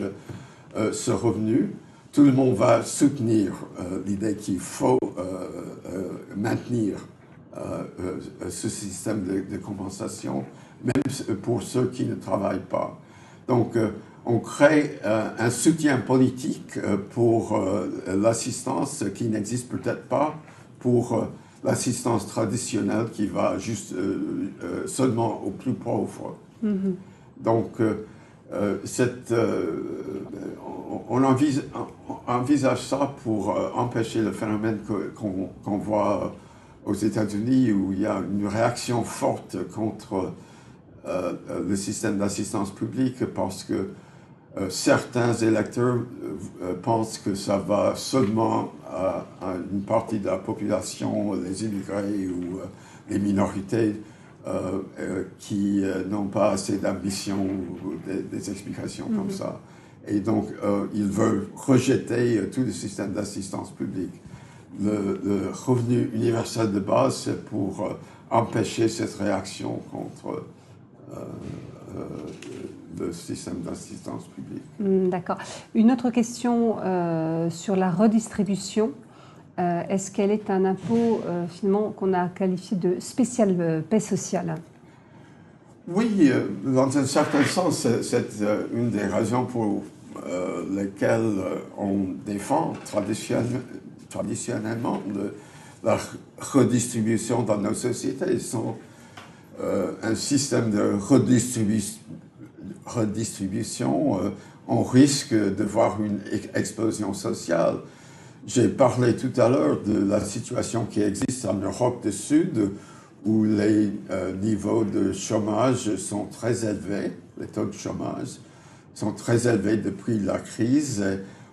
euh, ce revenu, tout le monde va soutenir euh, l'idée qu'il faut maintenir ce système de, de, compensation, même pour ceux qui ne travaillent pas. Donc, on crée un soutien politique pour l'assistance qui n'existe peut-être pas pour l'assistance traditionnelle qui va juste euh, euh, seulement aux plus pauvres. Mm-hmm. Donc, euh, cette, on, envisage, ça pour empêcher le phénomène qu'on voit aux États-Unis où il y a une réaction forte contre le système d'assistance publique parce que euh, certains électeurs euh, euh, pensent que ça va seulement à, une partie de la population, les immigrés ou les minorités qui n'ont pas assez d'ambition ou des, explications comme mhm. ça. Et donc, ils veulent rejeter tout le système d'assistance publique. Le, le, revenu universel de base, c'est pour empêcher cette réaction contre le système d'assistance publique. Hmm, d'accord. Une autre question euh, sur la redistribution. Euh, est-ce qu'elle est un impôt euh, finalement qu'on a qualifié de spécial paix sociale? Oui, dans un certain sens, c'est une des raisons pour lesquelles on défend traditionnellement la redistribution dans nos sociétés. Sont, un système de redistribution redistribution, euh, on risque de voir une explosion sociale. J'ai parlé tout à l'heure de la situation qui existe en Europe du Sud, où les euh, niveaux de chômage sont très élevés, les taux de chômage sont très élevés depuis la crise.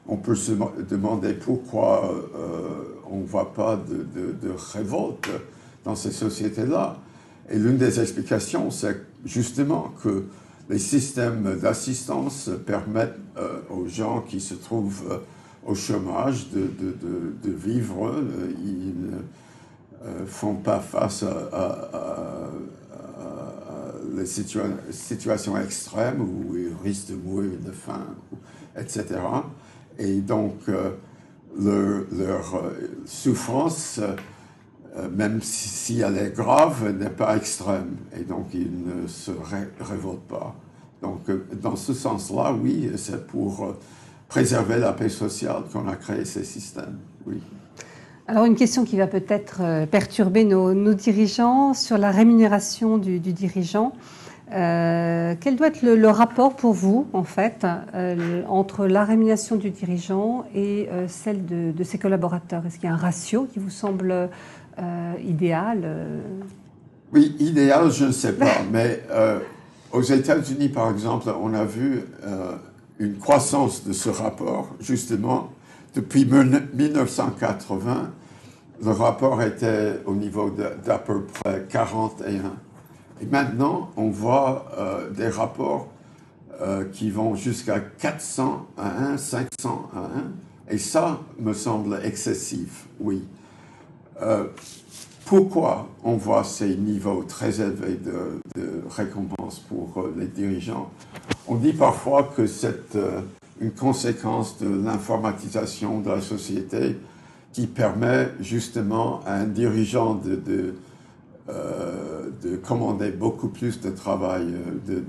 on peut se demander pourquoi euh, on ne voit pas de révolte dans ces sociétés-là. Et l'une des explications, c'est justement que les systèmes d'assistance permettent euh, aux gens qui se trouvent euh, au chômage de, vivre. Ils ne font pas face à, les situations extrêmes où ils risquent de mourir de faim, etc. Et donc, euh, leur, souffrance même si, elle est grave, n'est pas extrême. Et donc, ils ne se révoltent pas. Donc, euh, dans ce sens-là, oui, c'est pour euh, préserver la paix sociale qu'on a créé ces systèmes. Oui. Alors, une question qui va peut-être euh, perturber nos, dirigeants sur la rémunération du, dirigeant. quel doit être le, rapport pour vous, en fait, entre la rémunération du dirigeant et celle de, ses collaborateurs? Est-ce qu'il y a un ratio qui vous semble idéal Oui, idéal, je ne sais pas, mais aux États-Unis, par exemple, on a vu euh, une croissance de ce rapport, justement, depuis 1980. Le rapport était au niveau d'à peu près 41. Et maintenant, on voit euh, des rapports euh, qui vont jusqu'à 400 à 1, 500 à 1. Et ça me semble excessif, oui. Pourquoi on voit ces niveaux très élevés de, récompenses pour euh, les dirigeants? On dit parfois que c'est euh, une conséquence de l'informatisation de la société qui permet justement à un dirigeant de, euh, commander beaucoup plus de travail,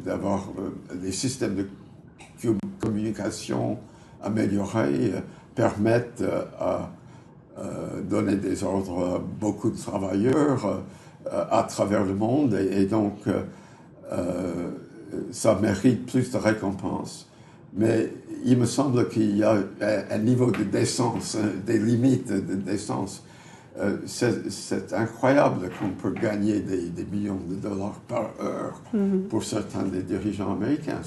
d'avoir des systèmes de communication améliorés, permettent à euh, donner des ordres à beaucoup de travailleurs euh, à travers le monde et, donc euh, ça mérite plus de récompenses. Mais il me semble qu'il y a un, niveau de décence, hein, des limites de décence. c'est incroyable qu'on peut gagner des, millions de dollars par heure mm-hmm. pour certains des dirigeants américains.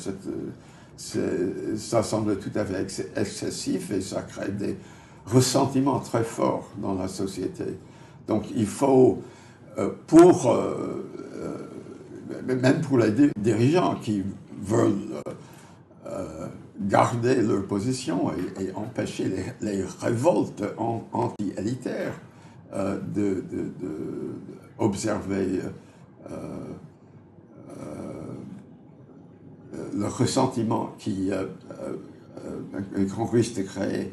ça semble tout à fait excessif et ça crée des ressentiment très fort dans la société. Donc il faut, euh, pour, euh, euh, même pour les dirigeants qui veulent garder leur position et, empêcher les, révoltes anti-élitaires, d'observer le ressentiment qui grand risque de créer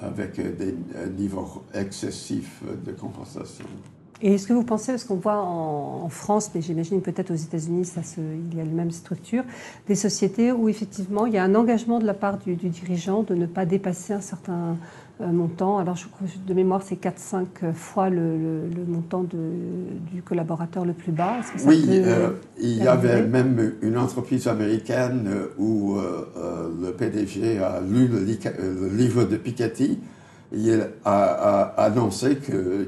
avec des niveaux excessifs de compensation. Et est-ce que vous pensez, parce qu'on voit en, France, mais j'imagine peut-être aux États-Unis, il y a la même structure, des sociétés où effectivement il y a un engagement de la part du, dirigeant de ne pas dépasser un certain montant. Alors je, de mémoire, c'est 4-5 fois le, montant de, du collaborateur le plus bas. oui, euh, il y avait même une entreprise américaine où euh, le PDG a lu le, le livre de Piketty il a, annoncé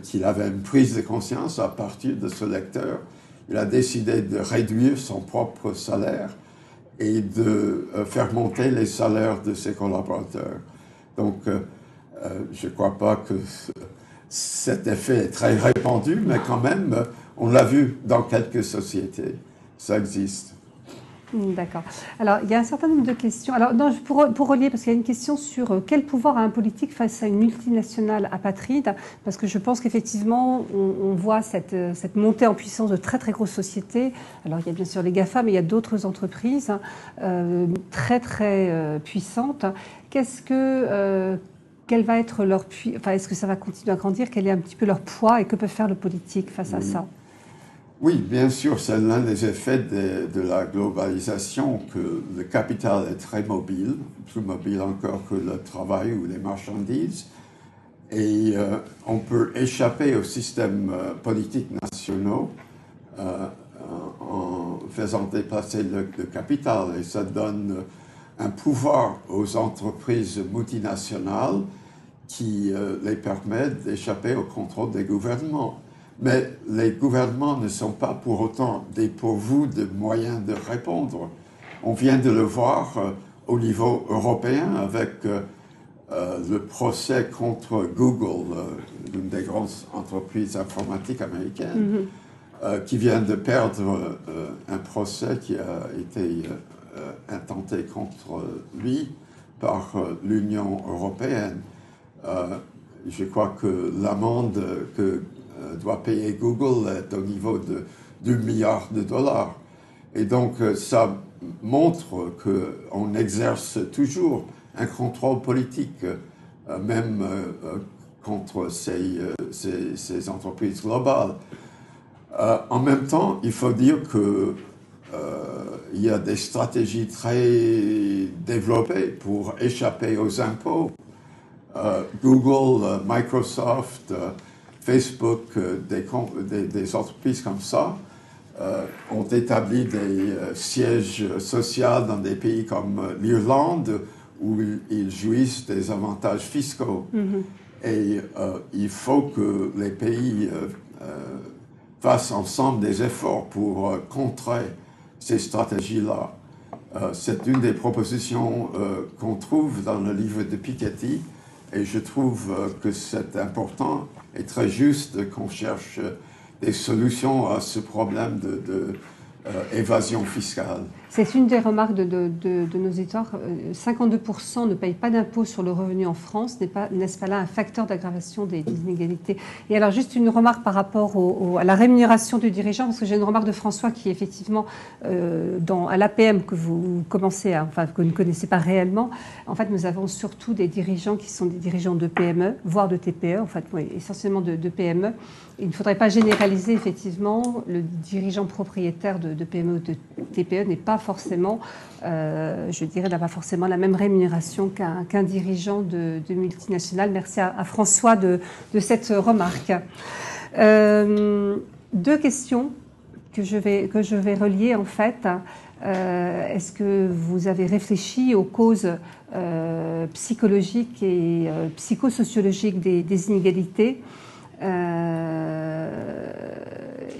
qu'il avait une prise de conscience à partir de ce lecteur. Il a décidé de réduire son propre salaire et de euh, faire monter les salaires de ses collaborateurs. Donc, euh, je ne crois pas que cet effet est très répandu, mais quand même, on l'a vu dans quelques sociétés. Ça existe. Hmm, d'accord. Alors, il y a un certain nombre de questions. Alors, pour, pour relier, parce qu'il y a une question sur euh, quel pouvoir a un politique face à une multinationale apatride, parce que je pense qu'effectivement, on, voit cette, euh, cette, montée en puissance de très, très grosses sociétés. Alors, il y a bien sûr les GAFA, mais il y a d'autres entreprises euh, très, très puissantes. Qu'est-ce que. Quel va être leur enfin, est-ce que ça va continuer à grandir Quel est un petit peu leur poids et que peut faire le politique face à ça? Oui, bien sûr, c'est l'un des effets de, la globalisation que le capital est très mobile, plus mobile encore que le travail ou les marchandises. Et euh, on peut échapper au système euh, politique nationaux euh, en faisant déplacer le, le, capital. Et ça donne un pouvoir aux entreprises multinationales qui les permet d'échapper au contrôle des gouvernements. Mais les gouvernements ne sont pas pour autant dépourvus de moyens de répondre. On vient de le voir euh, au niveau européen avec euh, euh, le procès contre Google, l'une des grandes entreprises informatiques américaines, mm-hmm. qui vient de perdre un procès qui a été intenté contre lui par l'Union européenne. Je crois que l'amende que euh, doit payer Google est au niveau de 2 milliards de dollars. Et donc, euh, ça montre qu'on exerce toujours un contrôle politique, euh, même contre ces, ces, entreprises globales. en même temps, il faut dire que il y a des stratégies très développées pour échapper aux impôts. Google, Microsoft, Facebook, euh, des, des, entreprises comme ça euh, ont établi des euh, sièges sociaux dans des pays comme l'Irlande où ils jouissent des avantages fiscaux. Mm-hmm. Et il faut que les pays fassent ensemble des efforts pour contrer ces stratégies-là. c'est une des propositions qu'on trouve dans le livre de Piketty et je trouve que c'est important est très juste qu'on cherche des solutions à ce problème de, d'évasion fiscale. C'est une des remarques de, nos éditeurs. 52% ne payent pas d'impôt sur le revenu en France. N'est pas, n'est-ce pas là un facteur d'aggravation des, inégalités? Et alors, juste une remarque par rapport à la rémunération du dirigeant, parce que j'ai une remarque de François qui, effectivement, euh, dans, à l'APM que vous commencez enfin, que vous ne connaissez pas réellement, en fait, nous avons surtout des dirigeants qui sont des dirigeants de PME, voire de TPE, en fait, essentiellement de, PME. Il ne faudrait pas généraliser, effectivement, le dirigeant propriétaire de, PME ou de TPE n'est pas forcément, euh, je dirais, n'a pas forcément la même rémunération qu'un dirigeant de, multinationale. Merci à, François de, cette remarque. Euh, deux questions que je vais, que je vais relier en fait. Euh, est-ce que vous avez réfléchi aux causes psychologiques et psychosociologiques des inégalités?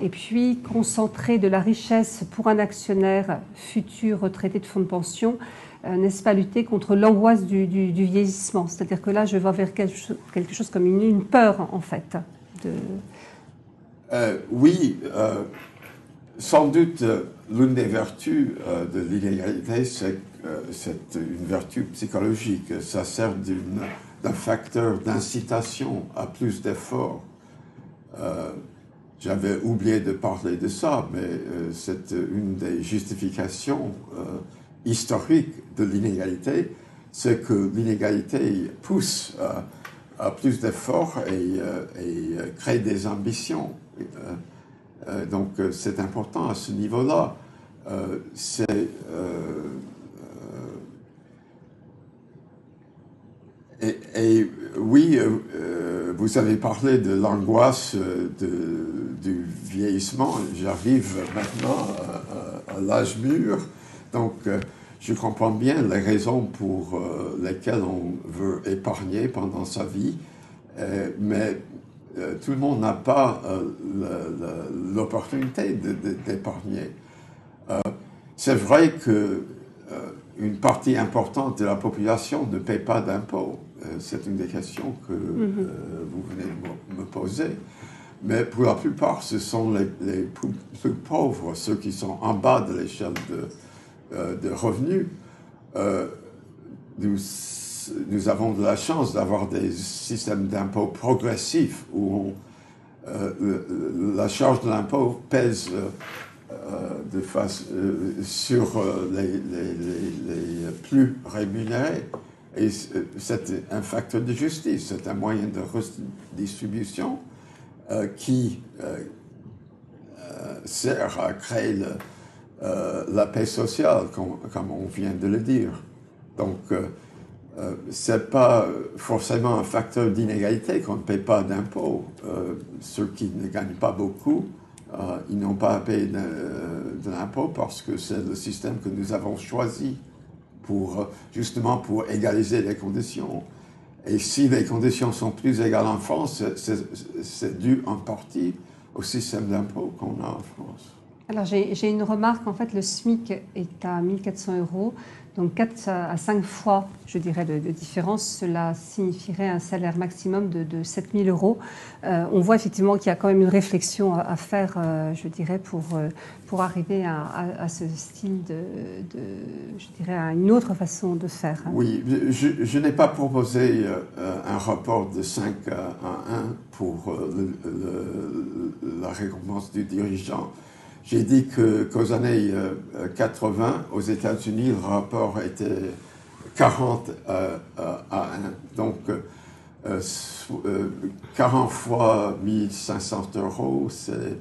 Et puis concentrer de la richesse pour un actionnaire futur retraité de fonds de pension, euh, n'est-ce pas lutter contre l'angoisse du, vieillissement? C'est-à-dire que là, je vais vers quelque chose, comme une, peur, en fait. Euh, oui, euh, sans doute, l'une des vertus de l'inégalité, c'est c'est une vertu psychologique. Ça sert d'un facteur d'incitation à plus d'efforts j'avais oublié de parler de ça, mais c'est une des justifications historiques de l'inégalité, c'est que l'inégalité pousse à plus d'efforts et, crée des ambitions. donc c'est important à ce niveau-là. et, oui, euh, euh, vous avez parlé de l'angoisse euh, du vieillissement. J'arrive maintenant à, l'âge mûr, donc je comprends bien les raisons pour lesquelles on veut épargner pendant sa vie, mais tout le monde n'a pas l'opportunité d'épargner. C'est vrai que une partie importante de la population ne paie pas d'impôts. Euh, c'est une des questions que mhm. euh, vous venez de me poser. Mais pour la plupart, ce sont les, plus, pauvres, ceux qui sont en bas de l'échelle de, euh, de, revenus. nous, nous, avons de la chance d'avoir des systèmes d'impôts progressifs où la charge de l'impôt pèse de face, sur les, les, plus rémunérés. Et c'est un facteur de justice, c'est un moyen de redistribution euh, qui euh, euh, sert à créer la paix sociale, comme, on vient de le dire. Donc, ce n'est pas forcément un facteur d'inégalité qu'on ne paye pas d'impôts. ceux qui ne gagnent pas beaucoup, ils n'ont pas à payer de l'impôt parce que c'est le système que nous avons choisi pour, justement pour égaliser les conditions. Et si les conditions sont plus égales en France, c'est dû en partie au système d'impôt qu'on a en France. Alors j'ai une remarque, en fait le SMIC est à 1400 euros donc 4 à 5 fois, je dirais, de, différence, cela signifierait un salaire maximum de, de 7 000 euros. Euh, on voit effectivement qu'il y a quand même une réflexion à, faire, euh, je dirais, pour, euh, pour arriver à, ce style de, je dirais, à une autre façon de faire. Oui, je, n'ai pas proposé un rapport de 5 à 1 pour la récompense du dirigeant. J'ai dit qu'aux années 80, euh, aux États-Unis, le rapport était 40 euh, à 1. Donc, 40 euh, fois 1500 euros, c'est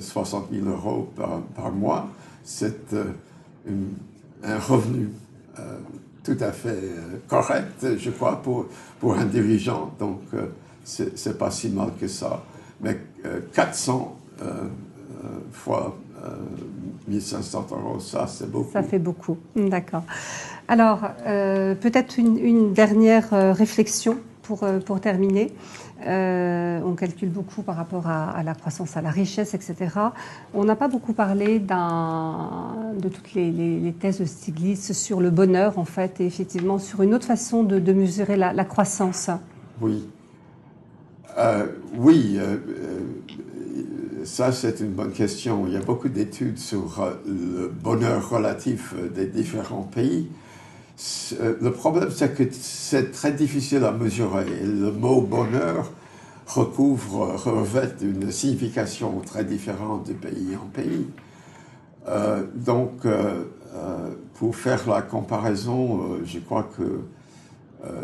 60 000 euros par, mois. C'est un revenu tout à fait correct, je crois, pour, pour un dirigeant. Donc, c'est pas si mal que ça. Mais 400 euh, euh, fois 1500 euh, euros, ça c'est beaucoup. Ça fait beaucoup, d'accord. Alors, peut-être une, dernière réflexion pour, pour terminer. on calcule beaucoup par rapport à, la croissance, à la richesse, etc. On n'a pas beaucoup parlé de toutes les, thèses de Stiglitz sur le bonheur, en fait, et effectivement sur une autre façon de, mesurer la, la, croissance. Oui. oui ça, c'est une bonne question. Il y a beaucoup d'études sur euh, le bonheur relatif euh, des différents pays. Euh, le problème, c'est que c'est très difficile à mesurer. Le mot bonheur recouvre, revêt une signification très différente de pays en pays. donc, pour faire la comparaison, je crois que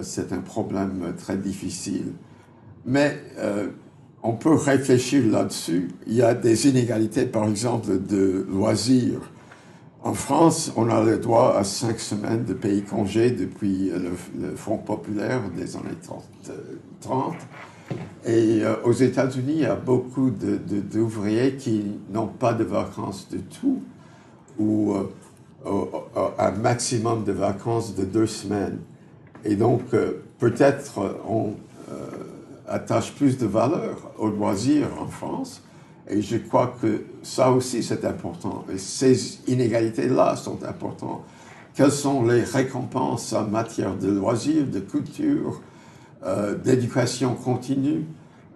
c'est un problème très difficile. Mais on peut réfléchir là-dessus. Il y a des inégalités, par exemple, de loisirs. En France, on a le droit à cinq semaines de pays congé depuis le, Front populaire des années 30. Et euh, aux États-Unis, il y a beaucoup d'ouvriers qui n'ont pas de vacances du tout, ou euh, un maximum de vacances de deux semaines. Et donc, euh, peut-être on attache plus de valeur au loisir en France. Et je crois que ça aussi, c'est important. Et ces inégalités-là sont importantes. Quelles sont les récompenses en matière de loisirs, de culture, euh, d'éducation continue,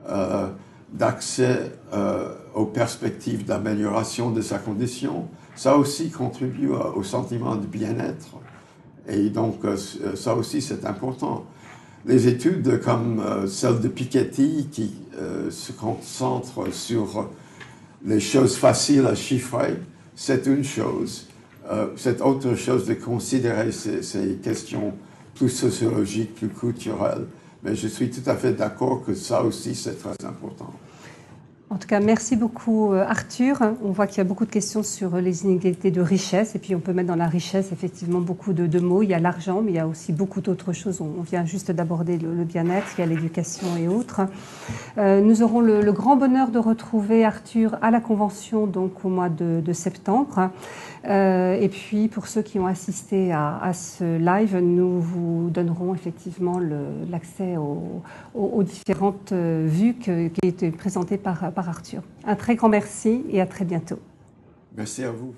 euh, d'accès euh, aux perspectives d'amélioration de sa condition? Ça aussi contribue au sentiment de bien-être. Et donc, ça aussi, c'est important. Les études comme celle de Piketty qui se concentre sur les choses faciles à chiffrer, c'est une chose. c'est autre chose de considérer ces questions plus sociologiques, plus culturelles. Mais je suis tout à fait d'accord que ça aussi, c'est très important. En tout cas, merci beaucoup euh, Arthur. On voit qu'il y a beaucoup de questions sur les inégalités de richesse et puis on peut mettre dans la richesse effectivement beaucoup de, mots. Il y a l'argent, mais il y a aussi beaucoup d'autres choses. On vient juste d'aborder le, bien-être, il y a l'éducation et autres. Euh, nous aurons le, grand bonheur de retrouver Arthur à la convention donc au mois de, septembre. Euh, et puis pour ceux qui ont assisté à, ce live, nous vous donnerons effectivement l'accès aux, différentes vues qui ont été présentées par Arthur. Un très grand merci et à très bientôt. Merci à vous.